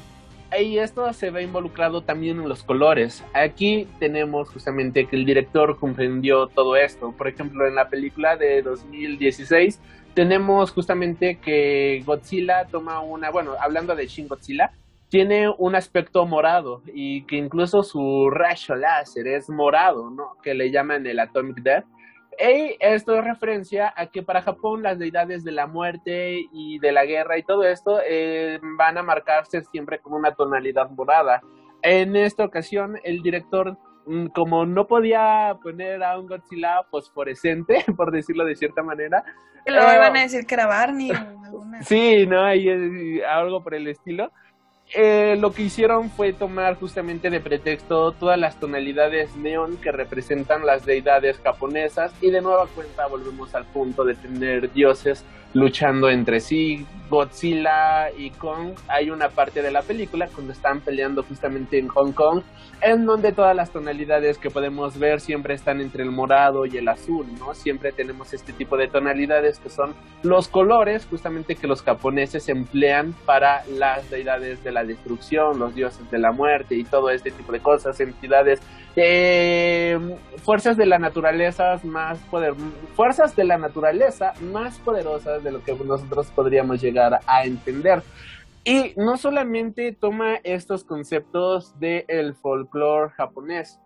y esto se ve involucrado también en los colores. Aquí tenemos justamente que el director comprendió todo esto. Por ejemplo, en la película de 2016 tenemos justamente que Godzilla toma una, bueno, hablando de Shin Godzilla, tiene un aspecto morado y que incluso su rayo láser es morado, ¿no? Que le llaman el Atomic Death. Y esto es referencia a que para Japón las deidades de la muerte y de la guerra y todo esto eh, van a marcarse siempre con una tonalidad morada. En esta ocasión, el director, mm, como no podía poner a un Godzilla fosforescente, por decirlo de cierta manera. Lo iban a eh, decir que era Barney o alguna. Sí, ¿no? Ahí, algo por el estilo eh, lo que hicieron fue tomar justamente de pretexto todas las tonalidades neón que representan las deidades japonesas y de nueva cuenta volvemos al punto de tener dioses luchando entre sí, Godzilla y Kong. Hay una parte de la película cuando están peleando justamente en Hong Kong, en donde todas las tonalidades que podemos ver siempre están entre el morado y el azul, ¿no? Siempre tenemos este tipo de tonalidades que son los colores justamente que los japoneses emplean para las deidades de la destrucción, los dioses de la muerte y todo este tipo de cosas, entidades eh, fuerzas de la naturaleza más poder fuerzas de la naturaleza más poderosas de lo que nosotros podríamos llegar a entender. Y no solamente toma estos conceptos del el folclore japonés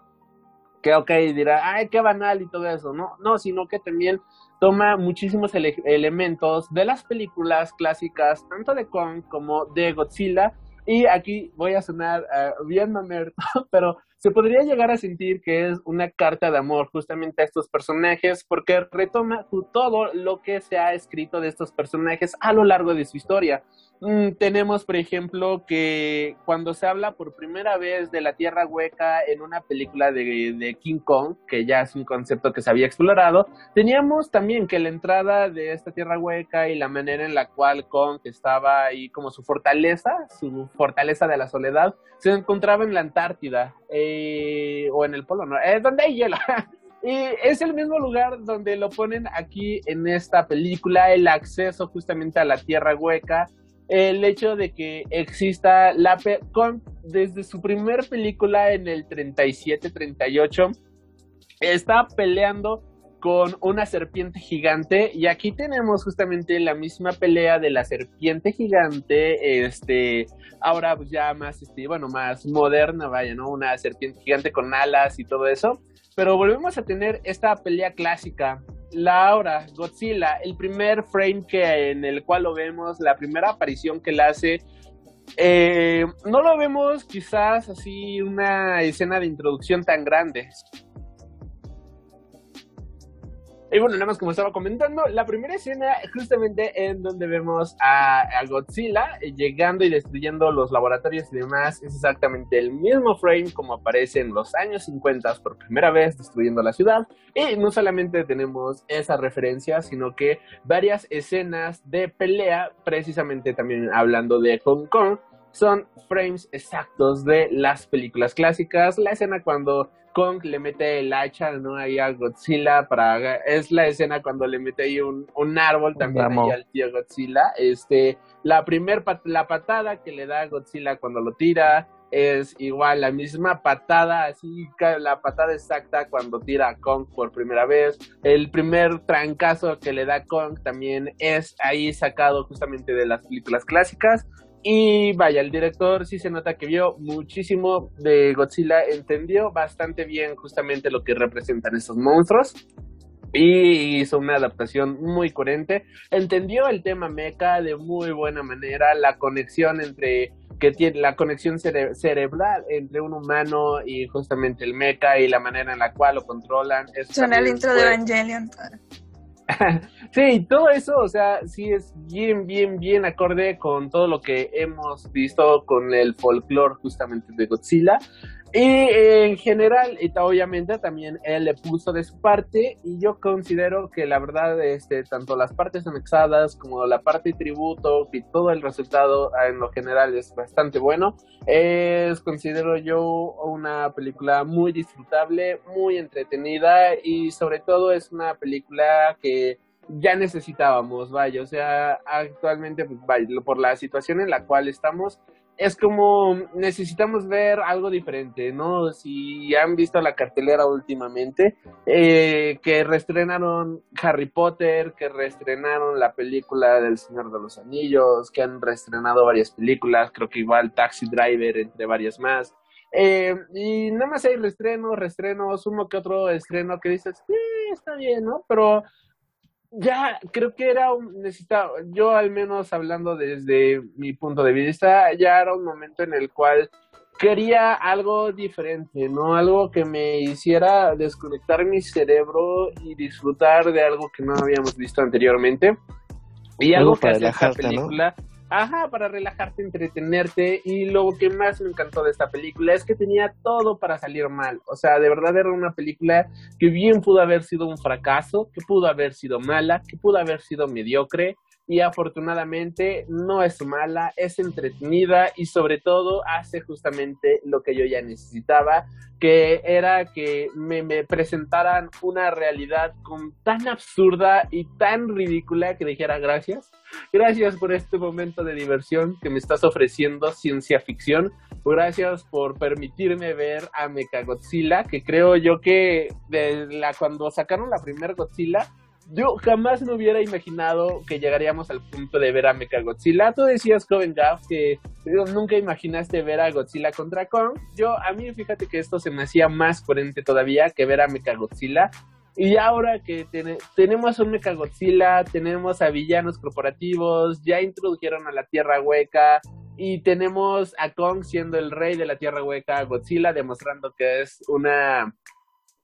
que ok dirá ay qué banal y todo eso no no sino que también toma muchísimos elementos de las películas clásicas tanto de Kong como de Godzilla. Y aquí voy a sonar uh, bien mamerto, pero se podría llegar a sentir que es una carta de amor justamente a estos personajes porque retoma todo lo que se ha escrito de estos personajes a lo largo de su historia. Mm, tenemos, por ejemplo, que cuando se habla por primera vez de la Tierra Hueca en una película de, de, King Kong, que ya es un concepto que se había explorado, teníamos también que la entrada de esta Tierra Hueca y la manera en la cual Kong estaba ahí como su fortaleza, su fortaleza de la soledad, se encontraba en la Antártida eh, o en el Polo Norte, eh, donde hay hielo. Y es el mismo lugar donde lo ponen aquí en esta película, el acceso justamente a la Tierra Hueca el hecho de que exista la con, desde su primer película en el 37-38 está peleando con una serpiente gigante y aquí tenemos justamente la misma pelea de la serpiente gigante este ahora pues ya más este bueno más moderna vaya no una serpiente gigante con alas y todo eso pero volvemos a tener esta pelea clásica Laura, Godzilla, el primer frame que en el cual lo vemos, la primera aparición que le hace, eh, no lo vemos quizás así una escena de introducción tan grande. Y bueno, nada más como estaba comentando, la primera escena justamente en donde vemos a, Godzilla llegando y destruyendo los laboratorios y demás es exactamente el mismo frame como aparece en los años 50 por primera vez destruyendo la ciudad. Y no solamente tenemos esa referencia, sino que varias escenas de pelea, precisamente también hablando de Hong Kong, son frames exactos de las películas clásicas. La escena cuando Kong le mete el hacha, ¿no? Ahí a Godzilla para... Es la escena cuando le mete ahí un, árbol también ahí al tío Godzilla. Este, la primer la patada que le da a Godzilla cuando lo tira es igual la misma patada, así la patada exacta cuando tira a Kong por primera vez. El primer trancazo que le da Kong también es ahí sacado justamente de las películas clásicas. Y vaya, el director sí se nota que vio muchísimo de Godzilla, entendió bastante bien justamente lo que representan esos monstruos y hizo una adaptación muy coherente. Entendió el tema mecha de muy buena manera, la conexión entre que tiene la conexión cerebral entre un humano y justamente el mecha y la manera en la cual lo controlan. Suena el intro de Evangelion. sí, todo eso, o sea, sí es bien, bien, bien acorde con todo lo que hemos visto con el folclore justamente de Godzilla. Y en general, y obviamente también él le puso de su parte y yo considero que la verdad, este, tanto las partes anexadas como la parte tributo y todo el resultado en lo general es bastante bueno. Es, considero yo, una película muy disfrutable, muy entretenida y sobre todo es una película que ya necesitábamos, vaya, o sea, actualmente, pues, vaya, por la situación en la cual estamos, es como necesitamos ver algo diferente, ¿no? Si han visto la cartelera últimamente, eh, que reestrenaron Harry Potter, que reestrenaron la película del Señor de los Anillos, que han reestrenado varias películas, creo que igual Taxi Driver, entre varias más. Eh, y nada más hay reestrenos, reestrenos, uno que otro estreno que dices, eh, está bien, ¿no? Pero ya creo que era un necesitaba yo al menos hablando desde mi punto de vista ya era un momento en el cual quería algo diferente no algo que me hiciera desconectar mi cerebro y disfrutar de algo que no habíamos visto anteriormente. Y algo, que hacía esta película Ajá, para relajarte, entretenerte. Y lo que más me encantó de esta película es que tenía todo para salir mal. O sea, de verdad era una película que bien pudo haber sido un fracaso, que pudo haber sido mala, que pudo haber sido mediocre, y afortunadamente no es mala, es entretenida y sobre todo hace justamente lo que yo ya necesitaba, que era que me, presentaran una realidad tan absurda y tan ridícula que dijera gracias. Gracias por este momento de diversión que me estás ofreciendo ciencia ficción. Gracias por permitirme ver a Mechagodzilla, que creo yo que de la, cuando sacaron la primera Godzilla yo jamás me hubiera imaginado que llegaríamos al punto de ver a Mechagodzilla. Tú decías, Coven Gaff, que nunca imaginaste ver a Godzilla contra Kong. Yo, a mí, fíjate que esto se me hacía más coherente todavía que ver a Mechagodzilla. Y ahora que tenemos un Mechagodzilla, tenemos a villanos corporativos, ya introdujeron a la Tierra Hueca, y tenemos a Kong siendo el rey de la Tierra Hueca, Godzilla demostrando que es una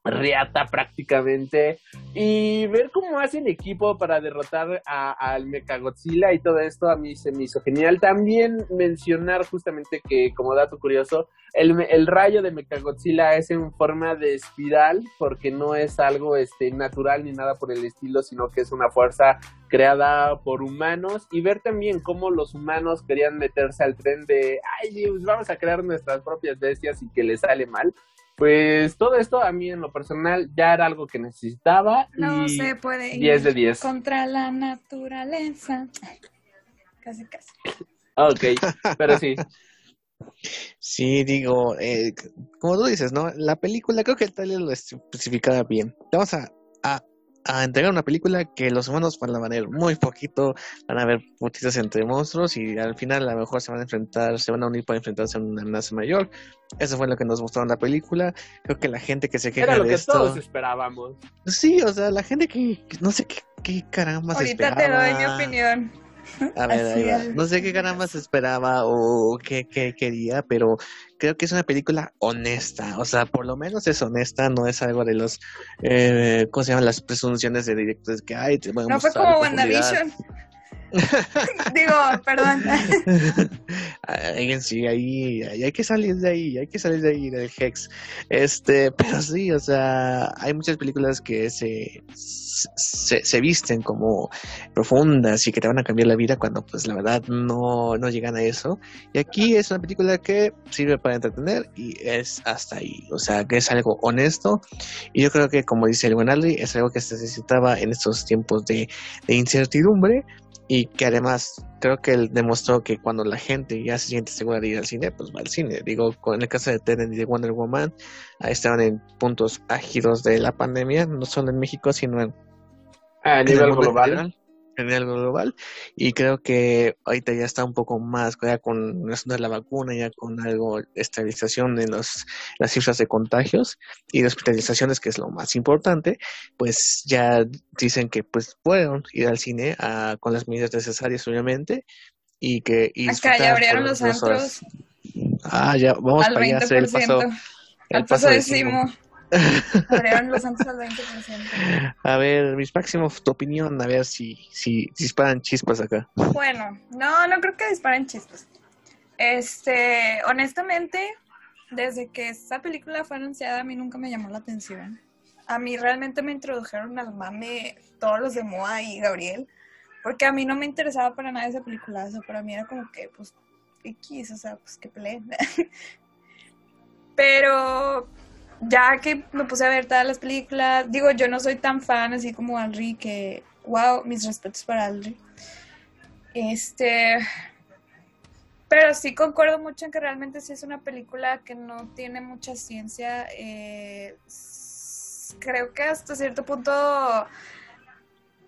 riata prácticamente y ver cómo hacen equipo para derrotar al Mechagodzilla y todo esto a mí se me hizo genial. También mencionar justamente que como dato curioso, el, el rayo de Mechagodzilla es en forma de espiral porque no es algo este, natural ni nada por el estilo, sino que es una fuerza creada por humanos y ver también cómo los humanos querían meterse al tren de, ay, vamos a crear nuestras propias bestias y que les sale mal pues todo esto a mí en lo personal ya era algo que necesitaba. No se puede ir 10 de 10. contra la naturaleza. Casi, casi. Ok, pero sí. Sí, digo, eh, como tú dices, ¿no? La película, creo que el trailer lo especificaba bien. Vamos a, a a entregar una película que los humanos van a ver muy poquito, van a ver putitas entre monstruos y al final a lo mejor se van a enfrentar, se van a unir para enfrentarse a una amenaza mayor. Eso fue lo que nos mostró en la película. Creo que la gente que se queja Era lo que esto, todos esperábamos. Sí, o sea, la gente que, no sé qué, qué caramba Ahorita te doy mi opinión. A ver, ahí va. No sé qué caramba se esperaba o qué, qué, quería, pero creo que es una película honesta. O sea, por lo menos es honesta, no es algo de los, eh, ¿cómo se llaman? Las presunciones de directores que hay. No fue como WandaVision. Digo, perdón. sí, ahí, hay que salir de ahí, hay que salir de ahí del Hex. Este, pero sí, o sea, hay muchas películas que se, se, se, visten como profundas y que te van a cambiar la vida cuando pues la verdad no, no llegan a eso. Y aquí es una película que sirve para entretener y es hasta ahí. O sea, que es algo honesto. Y yo creo que como dice el buen es algo que se necesitaba en estos tiempos de, de incertidumbre y que además creo que él demostró que cuando la gente ya se siente segura de ir al cine, pues va al cine. Digo, en el caso de Tenet y de Wonder Woman, ahí estaban en puntos ágidos de la pandemia, no solo en México, sino en, a nivel global en algo global y creo que ahorita ya está un poco más ya con de la vacuna ya con algo estabilización en los las cifras de contagios y de hospitalizaciones que es lo más importante pues ya dicen que pues pueden ir al cine a, con las medidas necesarias obviamente y que y Acá ya abrieron los antros. Ah ya vamos para allá hacer el paso el paso, de Simo los al 20%. A ver, mis máximos, tu opinión, a ver si, si, disparan chispas acá. Bueno, no, no creo que disparen chispas. Este, honestamente, desde que esta película fue anunciada, a mí nunca me llamó la atención. A mí realmente me introdujeron al mame todos los de Moa y Gabriel, porque a mí no me interesaba para nada esa película. O sea, para mí era como que, pues, X, o sea, pues que peleé. Pero ya que me puse a ver todas las películas, digo, yo no soy tan fan así como Alri, que, wow, mis respetos para Alri. Este, pero sí concuerdo mucho en que realmente sí es una película que no tiene mucha ciencia. Eh, creo que hasta cierto punto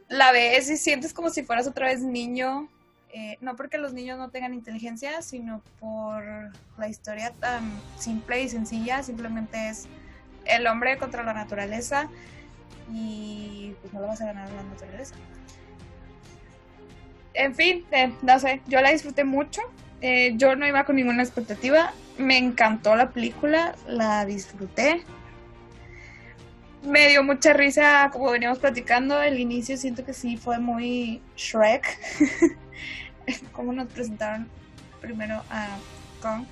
la ves y sientes como si fueras otra vez niño. Eh, no porque los niños no tengan inteligencia, sino por la historia tan simple y sencilla. Simplemente es el hombre contra la naturaleza y pues no lo vas a ganar la naturaleza. En fin, eh, no sé, yo la disfruté mucho. Eh, yo no iba con ninguna expectativa. Me encantó la película, la disfruté. Me dio mucha risa, como veníamos platicando. El inicio siento que sí fue muy Shrek. como nos presentaron primero a Kong.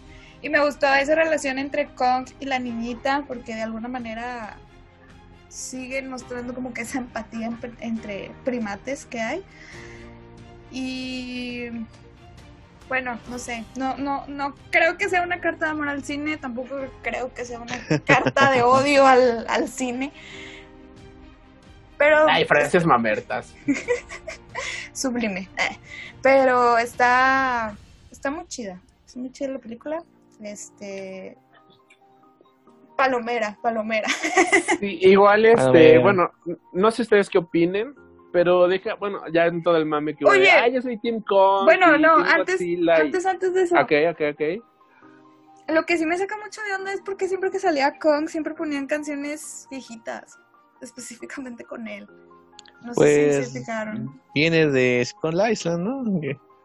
Y me gustó esa relación entre Kong y la niñita, porque de alguna manera siguen mostrando como que esa empatía entre primates que hay. Y bueno, no sé, no, no, no creo que sea una carta de amor al cine, tampoco creo que sea una carta de odio al, al cine. Pero. Hay frases mamertas. Sublime. Eh, pero está. Está muy chida. Es muy chida la película. Este. Palomera, palomera. igual, este, bueno, no sé ustedes qué opinen, pero deja, bueno, ya en todo el mame que Oye, ah, yo soy Team Kong. Bueno, no, antes, antes, antes de eso. Ok, ok, ok. Lo que sí me saca mucho de onda es porque siempre que salía Kong, siempre ponían canciones viejitas, específicamente con él. No sé si se pues, fijaron. Viene de Skull Island, ¿no?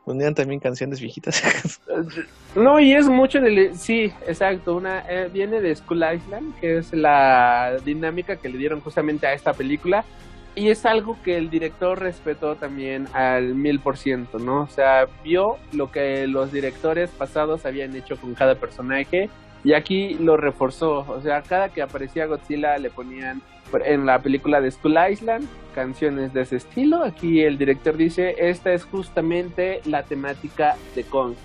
ponían también canciones viejitas. no, y es mucho del... Sí, exacto. Una eh, Viene de School Island, que es la dinámica que le dieron justamente a esta película. Y es algo que el director respetó también al mil por ciento, ¿no? O sea, vio lo que los directores pasados habían hecho con cada personaje y aquí lo reforzó. O sea, cada que aparecía Godzilla le ponían en la película de School Island canciones de ese estilo. Aquí el director dice, esta es justamente la temática de Kong.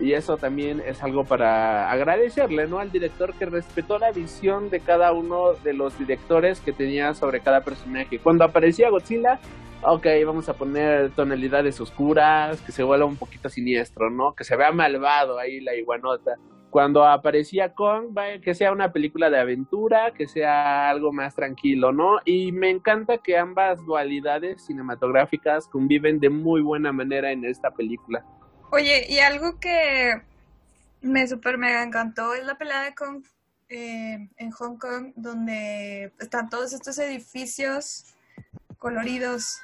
Y eso también es algo para agradecerle, ¿no? Al director que respetó la visión de cada uno de los directores que tenía sobre cada personaje. Cuando aparecía Godzilla, ok, vamos a poner tonalidades oscuras, que se vuelva un poquito siniestro, ¿no? Que se vea malvado ahí la iguanota cuando aparecía Kong, que sea una película de aventura, que sea algo más tranquilo, ¿no? Y me encanta que ambas dualidades cinematográficas conviven de muy buena manera en esta película. Oye, y algo que me super mega encantó es la pelea de Kong eh, en Hong Kong, donde están todos estos edificios coloridos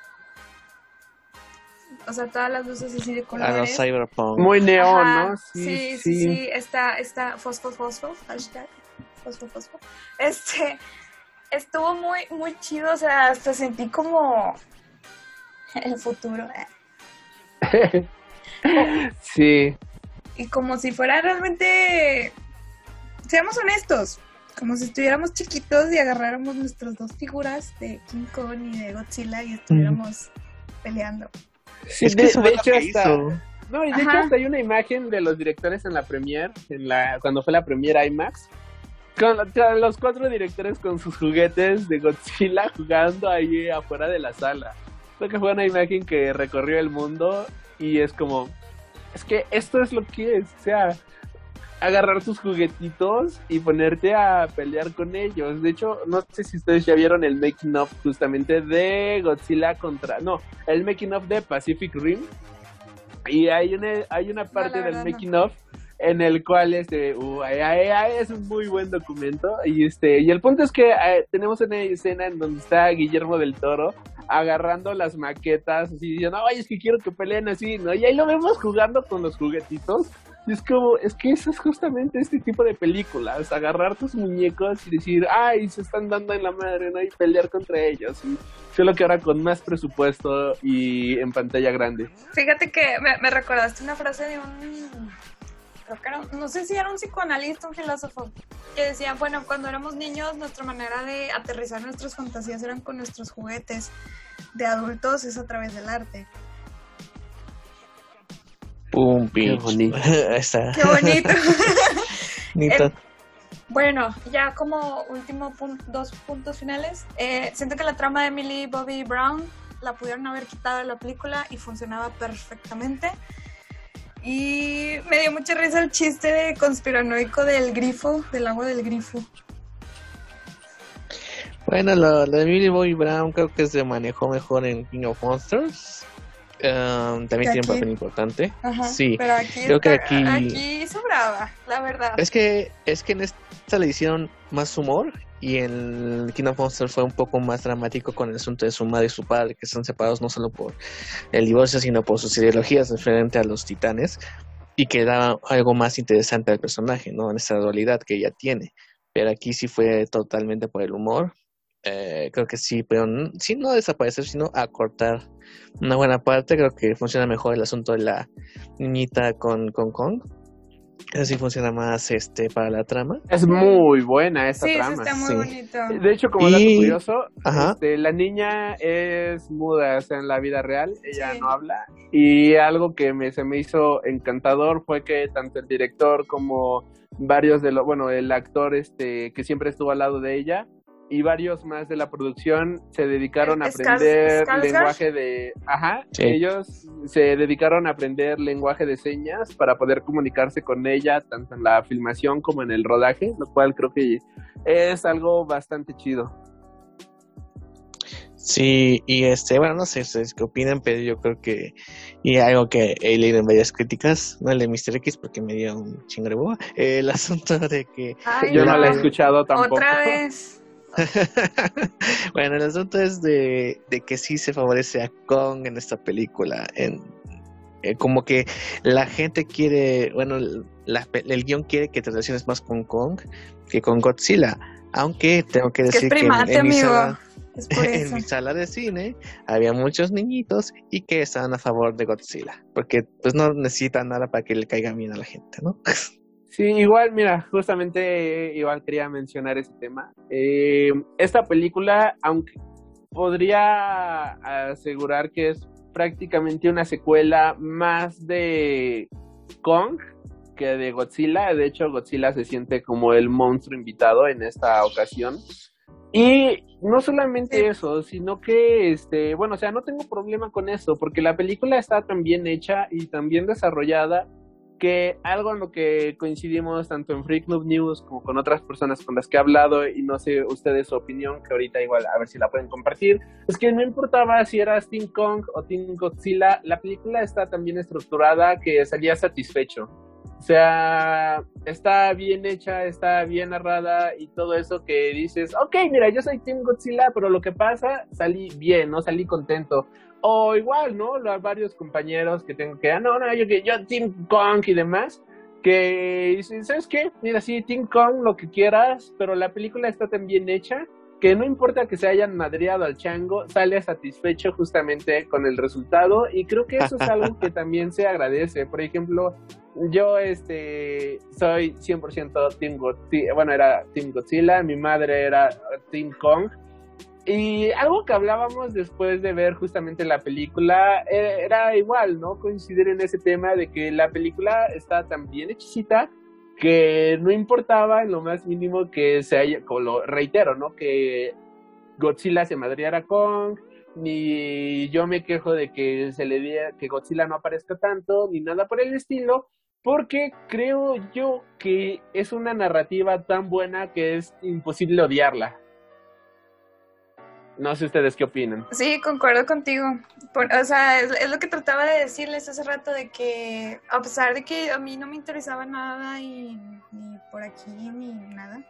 o sea, todas las luces así de colores. A los cyberpunk. Muy neón, ¿no? Sí, sí, sí, está, está, fosfo, fosfo, hashtag, fosfo, fosfo. Este, estuvo muy, muy chido, o sea, hasta sentí como el futuro. ¿eh? sí. Y como si fuera realmente, seamos honestos, como si estuviéramos chiquitos y agarráramos nuestras dos figuras de King Kong y de Godzilla y estuviéramos peleando. Sí, es que de, hecho hasta, no, y de hecho hasta hay una imagen de los directores en la premiere, en la, cuando fue la premiere IMAX, con, los cuatro directores con sus juguetes de Godzilla jugando ahí afuera de la sala. Creo que fue una imagen que recorrió el mundo y es como, es que esto es lo que es, o sea, agarrar tus juguetitos y ponerte a pelear con ellos. De hecho, no sé si ustedes ya vieron el making of justamente de Godzilla contra, no, el making of de Pacific Rim. Y hay una, hay una parte del making of en el cual este uh, es un muy buen documento y este y el punto es que eh, tenemos una escena en donde está Guillermo del Toro agarrando las maquetas así diciendo ay es que quiero que peleen así no y ahí lo vemos jugando con los juguetitos y es como, es que eso es justamente este tipo de películas, agarrar tus muñecos y decir, ay, se están dando en la madre, ¿no? Y pelear contra ellos. Y solo que ahora con más presupuesto y en pantalla grande. Fíjate que me, recordaste una frase de un, creo que era, no sé si era un psicoanalista, un filósofo, que decía, bueno, cuando éramos niños, nuestra manera de aterrizar nuestras fantasías eran con nuestros juguetes. De adultos es a través del arte. Pum, Qué bonito. Está. Qué bonito. Eh, bueno, ya como último punto, dos puntos finales. Eh, siento que la trama de Emily Bobby Brown la pudieron haber quitado de la película y funcionaba perfectamente. Y me dio mucha risa el chiste de conspiranoico del grifo, del agua del grifo. Bueno, lo, de Emily Bobby Brown creo que se manejó mejor en King of Monsters. Um, también tiene un papel importante. sí, pero aquí creo que aquí... aquí sobraba, la verdad. Es que, es que en esta le hicieron más humor y en Kingdom Monster fue un poco más dramático con el asunto de su madre y su padre, que están separados no solo por el divorcio, sino por sus ideologías frente a los titanes y que da algo más interesante al personaje, ¿no? En esta dualidad que ella tiene. Pero aquí sí fue totalmente por el humor eh, creo que sí, pero si no desaparecer, sino acortar una buena parte. Creo que funciona mejor el asunto de la niñita con, con Kong. Así funciona más este para la trama. Es muy buena esa sí, trama. Está muy bonito. De hecho, como dato curioso, este, la niña es muda, o sea, en la vida real, ella no habla. Y algo que me, se me hizo encantador fue que tanto el director como varios de los, bueno, el actor este que siempre estuvo al lado de ella, y varios más de la producción se dedicaron a aprender lenguaje de... Ajá, ellos se dedicaron a aprender lenguaje de señas para poder comunicarse con ella, tanto en la filmación como en el rodaje, lo cual creo que es algo bastante chido. Sí, y este, bueno, no sé qué opinan, pero yo creo que, y algo que he leído en varias críticas, no el de Mr. X porque me dio un chingrebo, el asunto de que... yo no, no la he escuchado tampoco. Otra vez. bueno, el asunto es de, que sí se favorece a Kong en esta película. En, eh, como que la gente quiere, bueno, el guion quiere que te relaciones más con Kong que con Godzilla. Aunque tengo que decir que, en, mi sala, en mi sala de cine había muchos niñitos y que estaban a favor de Godzilla, porque pues no necesitan nada para que le caiga bien a la gente, ¿no? Sí, igual, mira, justamente igual quería mencionar ese tema. Eh, esta película, aunque podría asegurar que es prácticamente una secuela más de Kong que de Godzilla. De hecho, Godzilla se siente como el monstruo invitado en esta ocasión. Y no solamente eso, sino que, este, bueno, o sea, no tengo problema con eso, porque la película está tan bien hecha y tan bien desarrollada que algo en lo que coincidimos tanto en Freak Noob News como con otras personas con las que he hablado y no sé ustedes su opinión, que ahorita igual a ver si la pueden compartir, es que no importaba si eras Team Kong o Team Godzilla, la película está tan bien estructurada que salía satisfecho. O sea, está bien hecha, está bien narrada y todo eso que dices, ok, mira, yo soy Team Godzilla, pero lo que pasa, salí bien, ¿no? Salí contento. O igual, ¿no? Los varios compañeros que tengo que, ah, no, no, yo, yo Team Kong y demás, que dicen, ¿sabes qué? Mira, sí, Team Kong, lo que quieras, pero la película está tan bien hecha que no importa que se hayan madreado al chango, sale satisfecho justamente con el resultado y creo que eso es algo que también se agradece. Por ejemplo, yo este soy 100% Team Godzilla, bueno, era Team Godzilla, mi madre era Team Kong. Y algo que hablábamos después de ver justamente la película eh, era igual, ¿no? Coincidir en ese tema de que la película está tan bien hechicita que no importaba lo más mínimo que se haya, como lo reitero, ¿no? Que Godzilla se madreara Kong, ni yo me quejo de que se le diera que Godzilla no aparezca tanto, ni nada por el estilo, porque creo yo que es una narrativa tan buena que es imposible odiarla. No sé ustedes qué opinan. Sí, concuerdo contigo. o sea, es, lo que trataba de decirles hace rato, de que a pesar de que a mí no me interesaba nada y ni por aquí ni nada,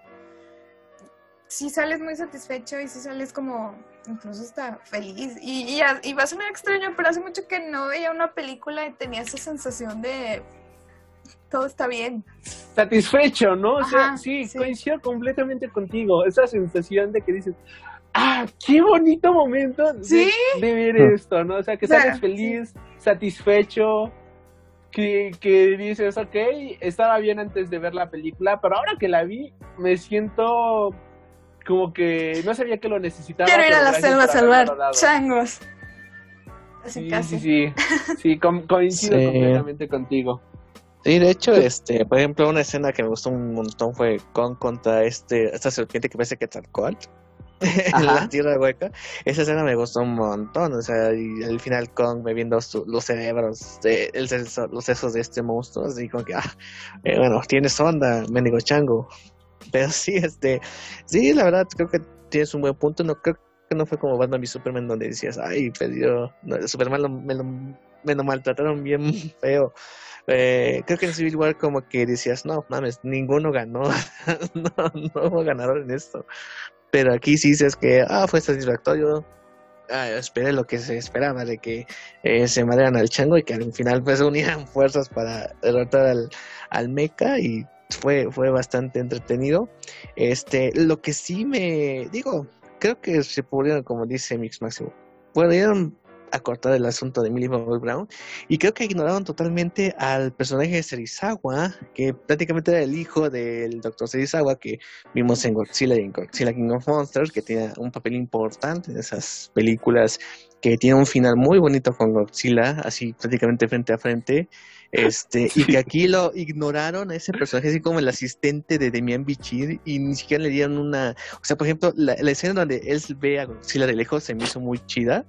sí sales muy satisfecho y sí sales como incluso está feliz. Y, y, y va a sonar extraño, pero hace mucho que no veía una película y tenía esa sensación de todo está bien. Satisfecho, ¿no? O sea, sí, coincido completamente contigo. Esa sensación de que dices, ah, qué bonito momento de, ver esto, ¿no? O sea, que sales feliz, satisfecho, que, que dices, ok, estaba bien antes de ver la película, pero ahora que la vi, me siento como que no sabía que lo necesitaba. Quiero ir a la selva a salvar changos. Sí, sí, sí, sí, coincido completamente contigo. Sí, de hecho, este, por ejemplo, una escena que me gustó un montón fue con contra este, esta serpiente que parece que Quetzalcóatl en la tierra hueca. Esa escena me gustó un montón, o sea, y al final Kong me viendo los cerebros, de, el, los sesos de este monstruo, así como que, ah, eh, bueno, tienes onda, mendigo chango. Pero sí, este, sí, la verdad, creo que tienes un buen punto, no creo que no fue como Batman y Superman donde decías, ay, perdió, no, Superman me, lo, me lo maltrataron bien feo. Eh, creo que en Civil War como que decías, no, mames, ninguno ganó, no, no hubo ganador en esto. Pero aquí sí dices que, ah, fue satisfactorio, ah, esperé lo que se esperaba de que eh, se madrean al chango y que al final pues unieran fuerzas para derrotar al, al mecha y fue, fue bastante entretenido. Este, lo que sí me digo, creo que se pudieron, como dice Mix Máximo, pudieron acortar el asunto de Millie Bobby Brown y creo que ignoraron totalmente al personaje de Serizawa, que prácticamente era el hijo del Dr. Serizawa que vimos en Godzilla y en Godzilla King of Monsters, que tiene un papel importante en esas películas, que tiene un final muy bonito con Godzilla, así prácticamente frente a frente. Este, y que aquí lo ignoraron a ese personaje, así como el asistente de Demian Bichir, y ni siquiera le dieron una. O sea, por ejemplo, la, la escena donde él ve a Godzilla de lejos se me hizo muy chida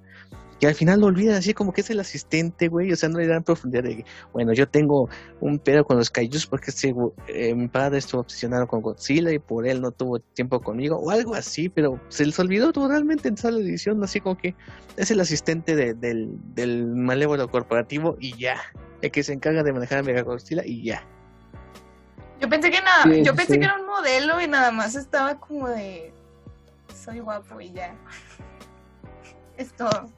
que al final lo olvidan así como que es el asistente, güey, o sea, no le dan profundidad de, bueno, yo tengo un pedo con los kaijus porque eh, mi padre estuvo obsesionado con Godzilla y por él no tuvo tiempo conmigo, o algo así, pero se les olvidó totalmente en esa edición, así como que es el asistente del, del malévolo corporativo y ya, el que se encarga de manejar a Mega Godzilla y ya. Yo pensé que nada, yo pensé que era un modelo y nada más estaba como de soy guapo y ya. Es todo.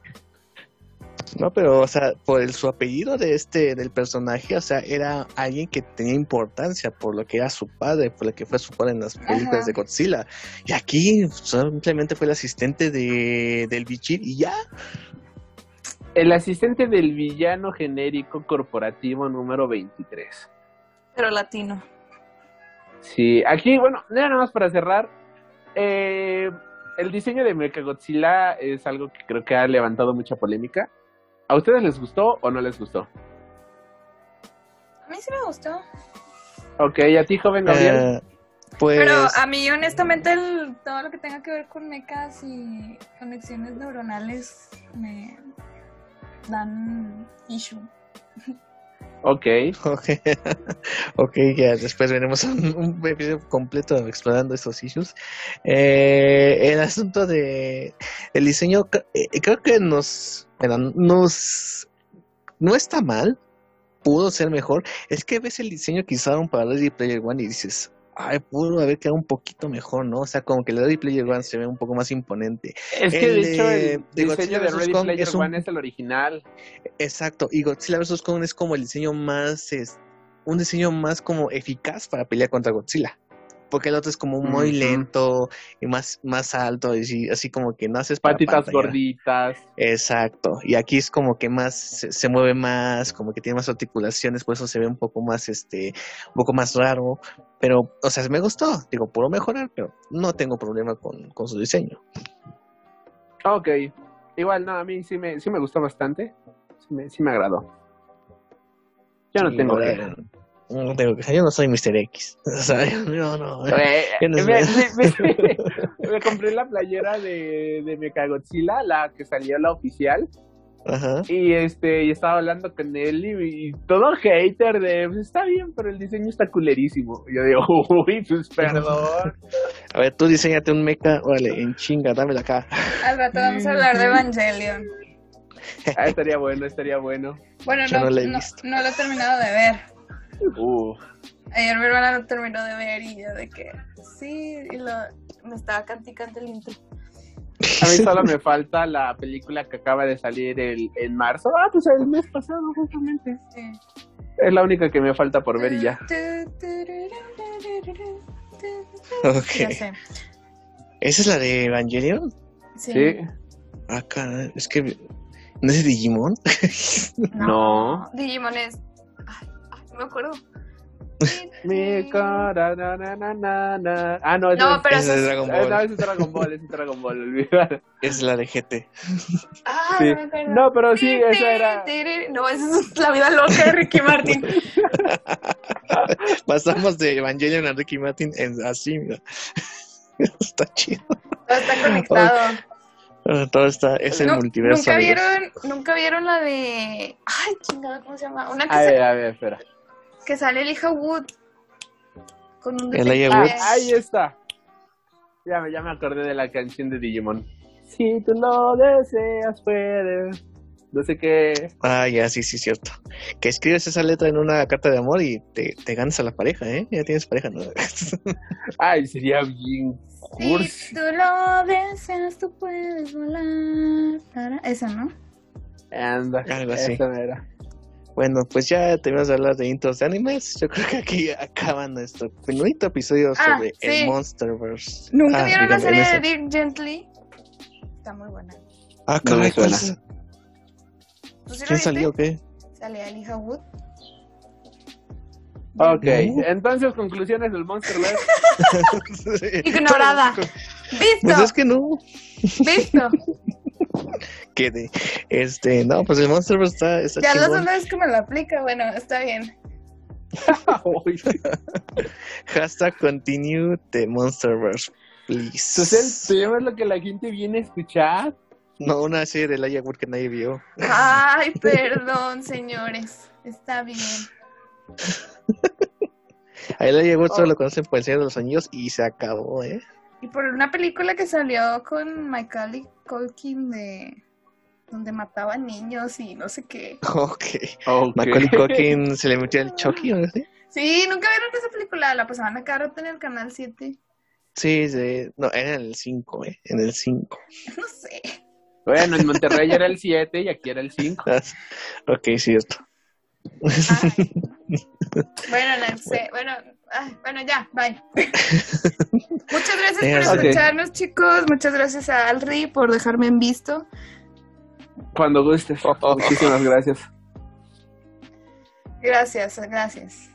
No, pero, o sea, por el, su apellido de este, del personaje, o sea, era alguien que tenía importancia por lo que era su padre, por lo que fue su padre en las películas Ajá. de Godzilla. Y aquí simplemente fue el asistente de, del bichir y ya. El asistente del villano genérico corporativo número 23. Pero latino. Sí, aquí, bueno, nada más para cerrar. eh, el diseño de Mechagodzilla es algo que creo que ha levantado mucha polémica. ¿A ustedes les gustó o no les gustó? A mí sí me gustó. Ok, a ti, joven Gabriel. Eh, pues, Pero a mí, honestamente, el- todo lo que tenga que ver con mecas y conexiones neuronales me dan issue. Ok. ok, ok, ya después veremos un, un episodio completo explorando estos issues. Eh, el asunto de el diseño, eh, creo que nos, bueno, nos, no está mal, pudo ser mejor. Es que ves el diseño que usaron para Ready Player One y dices, ay, pudo haber quedado un poquito mejor, ¿no? O sea, como que el Ready Player One se ve un poco más imponente. Es que El de hecho el de diseño de. Ready Kong Player es un- One es el original. Exacto, y Godzilla vs. Kong es como el diseño más, es, un diseño más como eficaz para pelear contra Godzilla. Porque el otro es como muy lento y más, más alto, y sí, así como que no haces Patitas pantalla. gorditas. Exacto, y aquí es como que más, se, se mueve más, como que tiene más articulaciones, por eso se ve un poco más, este, un poco más raro. Pero, o sea, me gustó, digo, puedo mejorar, pero no tengo problema con, con su diseño. Ok. Igual, no, a mí sí me, sí me gustó bastante. Sí me, sí me agradó. Yo no Sí, tengo ahora. No tengo queja, yo no soy Mr. X. O sea, yo no. Eh, Yo no me, sé. me- me- me compré la playera de, de Mechagodzilla, la que salió la oficial, Ajá. y este, y estaba hablando con él y, y todo hater de pues, está bien, pero el diseño está culerísimo. Y yo digo, uy, pues perdón. A ver, tú diseñate un mecha, órale, en chinga, dámela acá. Al rato vamos a hablar de Evangelion. Ah, estaría bueno, estaría bueno. Bueno, Yo no, no la he no, visto. no lo he terminado de ver. Uh, Ayer mi hermana lo terminó de ver y yo de que sí, y lo, me estaba canticando el intro. a mí solo me falta la película que acaba de salir el, en marzo. Ah, pues el mes pasado, justamente. Sí. Es la única que me falta por ver y ya. Ok. Ya sé. ¿Esa es la de Evangelion? Sí. Sí. Acá, es que. ¿No es de Digimon? No. Digimon es. No me acuerdo. Mi cara, na, na, na, na. Ah, no, No, es- pero Esa eso es es. Dragon no, Ball. ese es Dragon Ball, es Dragon Ball, olvidar. Es la de GT. Ah, Sí. no. No, pero sí, esa era. No, esa es la vida loca de Ricky Martin. Pasamos de Evangelion a Ricky Martin en así, mira. Está chido. Todo está conectado. Ah, Todo está, es el Nu- multiverso. ¿Nunca amigos. vieron, nunca vieron la de. Ay, chingada, ¿cómo se llama? Una que, A sa- ver, a ver, espera. Que sale Elijah Wood. Con un. Wood. Ah, ahí está. Ya me, ya me acordé de la canción de Digimon. Si tú lo deseas, puedes. No sé qué. Ah, ya, sí, sí, cierto. Que escribes esa letra en una carta de amor y te, te ganas a la pareja, ¿eh? Ya tienes pareja, ¿no? Ay, sería bien cursi. Si tú lo deseas, tú puedes volar. Esa, ¿no? Anda, Algo así. esa era. Bueno, pues ya terminamos de hablar de intros de animes. Yo creo que aquí acaba nuestro bonito episodio Ah, sobre sí. el Monsterverse. ¿Nunca Ah, vieron la serie de. Dirk Gently? Está muy buena. Ah, No caray, ¿cuál sí lo ¿Quién salió o qué? Salía Elijah Wood. Ok, No. entonces conclusiones del Monsterverse. Ignorada. ¿Visto? Pues es que no. ¿Visto? Quede. Este, no, pues el Monsterverse está, está Ya la chingón. segunda vez que me lo aplica, bueno, está bien. Hashtag continue the Monsterverse, please. Susel, ¿te llamas lo que la gente viene a escuchar? No, una serie de Laia Wood que nadie vio. Ay, perdón, señores. Está bien. A Elijah Wood solo Oh. lo conocen por el Señor de los Anillos y se acabó, ¿eh? Y por una película que salió con Michael Culkin de donde mataba niños y no sé qué. Ok. Ok. Macaulay Culkin se le metió el Chucky, ¿no? ¿Sí? Sí, nunca vieron esa película, la pasaban a cada rato en el canal 7. Sí, sí. No, era en el 5, ¿eh? En el 5. No sé. Bueno, en Monterrey era el 7 y aquí era el 5. ok, cierto. Ay. Bueno, no sé. Bueno, ay, bueno, ya, bye. Muchas gracias por escucharnos, chicos. Muchas gracias a Alri por dejarme en visto. Cuando gustes. Muchísimas gracias. Gracias, gracias.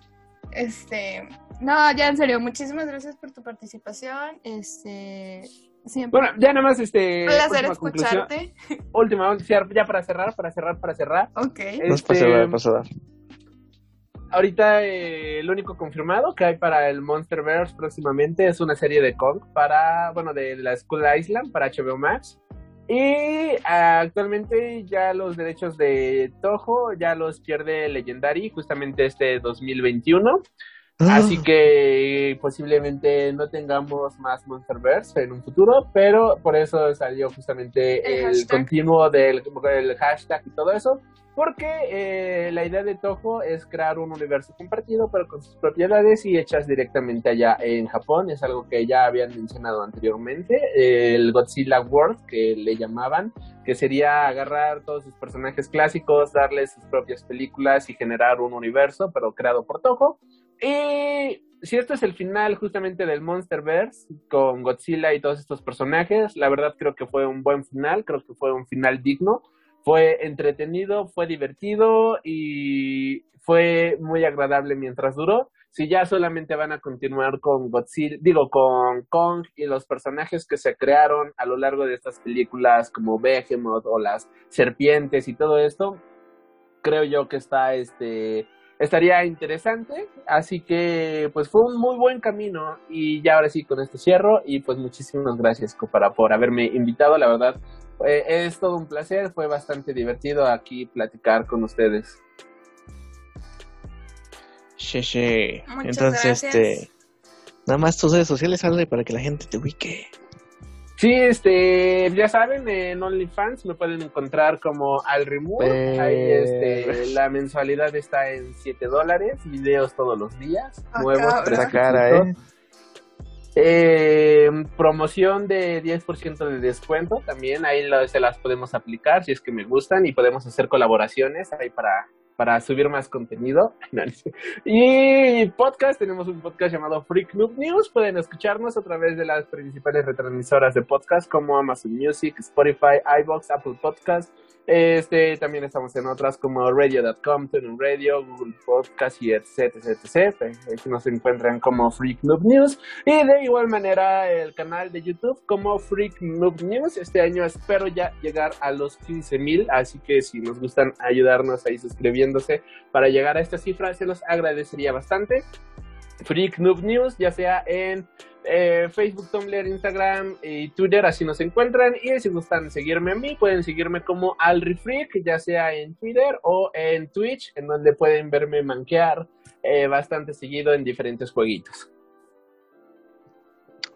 Este, no, ya en serio, muchísimas gracias por tu participación. Este, siempre Bueno, ya nada más este. un placer conclusión. escucharte. Última, ya para cerrar, para cerrar, para cerrar. Ok. No es para Este, para cerrar. Ahorita eh, el único confirmado que hay para el Monsterverse próximamente es una serie de Kong para, bueno, de la School Island para HBO Max. Y ah, actualmente ya los derechos de Toho ya los pierde Legendary justamente este 2021. Ah. Así que posiblemente no tengamos más Monsterverse en un futuro, pero por eso salió justamente El el, continuo del el hashtag y todo eso. Porque eh, la idea de Toho es crear un universo compartido, pero con sus propiedades y hechas directamente allá en Japón. Es algo que ya habían mencionado anteriormente. El Godzilla World, que le llamaban, que sería agarrar todos sus personajes clásicos, darles sus propias películas y generar un universo, pero creado por Toho. Y si esto es el final justamente del Monsterverse, con Godzilla y todos estos personajes, la verdad creo que fue un buen final, creo que fue un final digno. Fue entretenido, fue divertido y fue muy agradable mientras duró. Si ya solamente van a continuar con Godzilla, digo, con Kong y los personajes que se crearon a lo largo de estas películas como Behemoth o las serpientes y todo esto, creo yo que está este estaría interesante, así que pues fue un muy buen camino y ya ahora sí con esto cierro y pues muchísimas gracias Copara por haberme invitado, la verdad eh, es todo un placer, fue bastante divertido aquí platicar con ustedes. Che. Muchas Entonces, gracias. este. Nada más tus redes sociales, sale para que la gente te ubique. Sí, este, ya saben, en OnlyFans me pueden encontrar como al Eh. Ahí, este, la mensualidad está en 7 dólares, videos todos los días, Ah, nuevos. Esa cara, ¿eh? Eh, promoción de 10% de descuento también, ahí lo- se las podemos aplicar si es que me gustan y podemos hacer colaboraciones ahí para, para subir más contenido. Y podcast, tenemos un podcast llamado Freak Noob News, pueden escucharnos a través de las principales retransmisoras de podcast como Amazon Music, Spotify, iBox, Apple Podcast. Este, también estamos en otras como radio.com, TuneIn Radio, Google Podcast y etc, etc, nos encuentran como Freak News. Y de igual manera el canal de YouTube como Freak Noob News. Este año espero ya llegar a los 15 mil, así que si nos gustan ayudarnos ahí suscribiéndose para llegar a esta cifra, se los agradecería bastante. Freak Noob News, ya sea en eh, Facebook, Tumblr, Instagram y Twitter, así nos encuentran. Y si gustan seguirme a mí, pueden seguirme como AlriFreak, ya sea en Twitter o en Twitch, en donde pueden verme manquear eh, bastante seguido en diferentes jueguitos.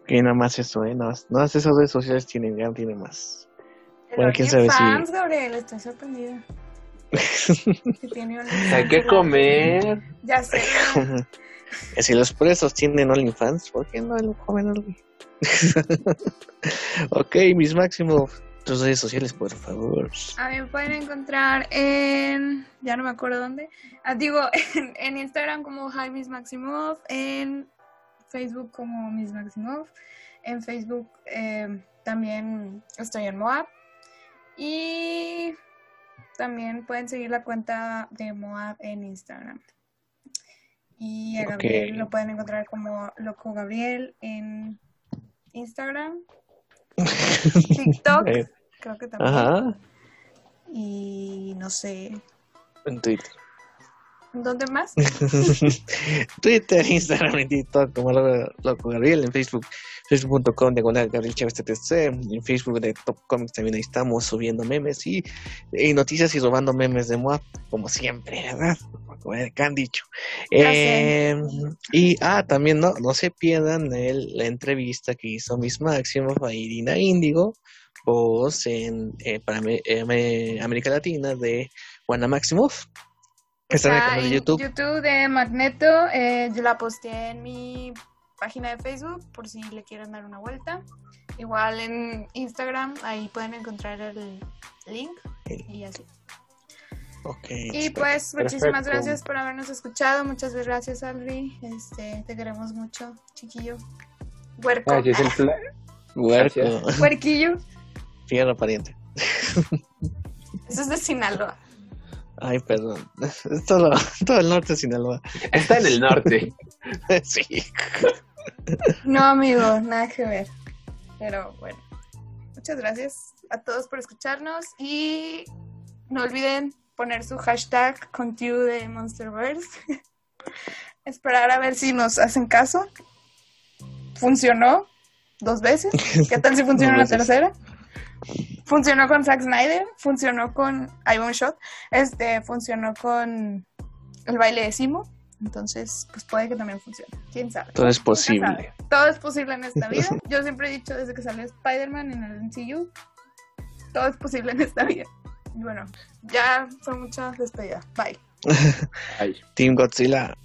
Que nada más eso, ¿eh? Nada más, nada más esas redes sociales tienen, tienen más. El Bueno, quién sabe si- OnlyFans, Gabriel, estoy sorprendida. Tiene OnlyFans. Hay que comer. Ya sé. si los presos tienen OnlyFans, ¿por qué no lo comen algo? ok, mis máximos. Tus redes sociales, por favor. A mí me pueden encontrar en. Ya no me acuerdo dónde. Ah, digo, en, en Instagram como Hi Miss Maximov. En Facebook como Miss Maximov. En Facebook eh, también estoy en Moab. Y también pueden seguir la cuenta de Moab en Instagram. Y a. Gabriel lo pueden encontrar como Loco Gabriel en Instagram. TikTok. Eh, Creo que también. Ajá, Y no sé. en Twitter. ¿Dónde más? Twitter, Instagram y TikTok como Loco Loco Gabriel, en Facebook, facebook.com diagonal Gabriel Chávez TTC, en Facebook de Top Comics también ahí estamos subiendo memes y, y noticias y robando memes de Moab, como siempre, ¿verdad? Como que han dicho. Eh, y, ah, también no, no se pierdan el, la entrevista que hizo Miss Máximo a Irina Índigo, voz en, eh, para eh, América Latina de Juana Maximoff. Que está en el Está canal de en YouTube. YouTube de Magneto. eh, yo la posteé en mi página de Facebook por si le quieren dar una vuelta. Igual en Instagram, ahí pueden encontrar el link y así. Ok. Y pues muchísimas Perfecto. gracias por habernos escuchado. Muchas gracias, Alri. Este, te queremos mucho, chiquillo. Huerco. Ay, Huerco. Huerquillo. Fierro pariente. Eso es de Sinaloa. Ay, perdón. Es todo, todo el norte de Sinaloa. Está en el norte. sí. No, amigo, nada que ver. Pero bueno, muchas gracias a todos por escucharnos y no olviden poner su hashtag contiu de Monsterverse. Esperar a ver si nos hacen caso. Funcionó dos veces. ¿Qué tal si funciona la tercera? Funcionó con Zack Snyder, funcionó con Ivan Shot, este, funcionó con el baile de Simo. Entonces, pues puede que también funcione. ¿Quién sabe? Todo es posible. Todo es posible en esta vida. Yo siempre he dicho desde que salió Spider-Man en el MCU, todo es posible en esta vida. Y bueno, ya son muchas despedidas. Bye. Ay. Team Godzilla.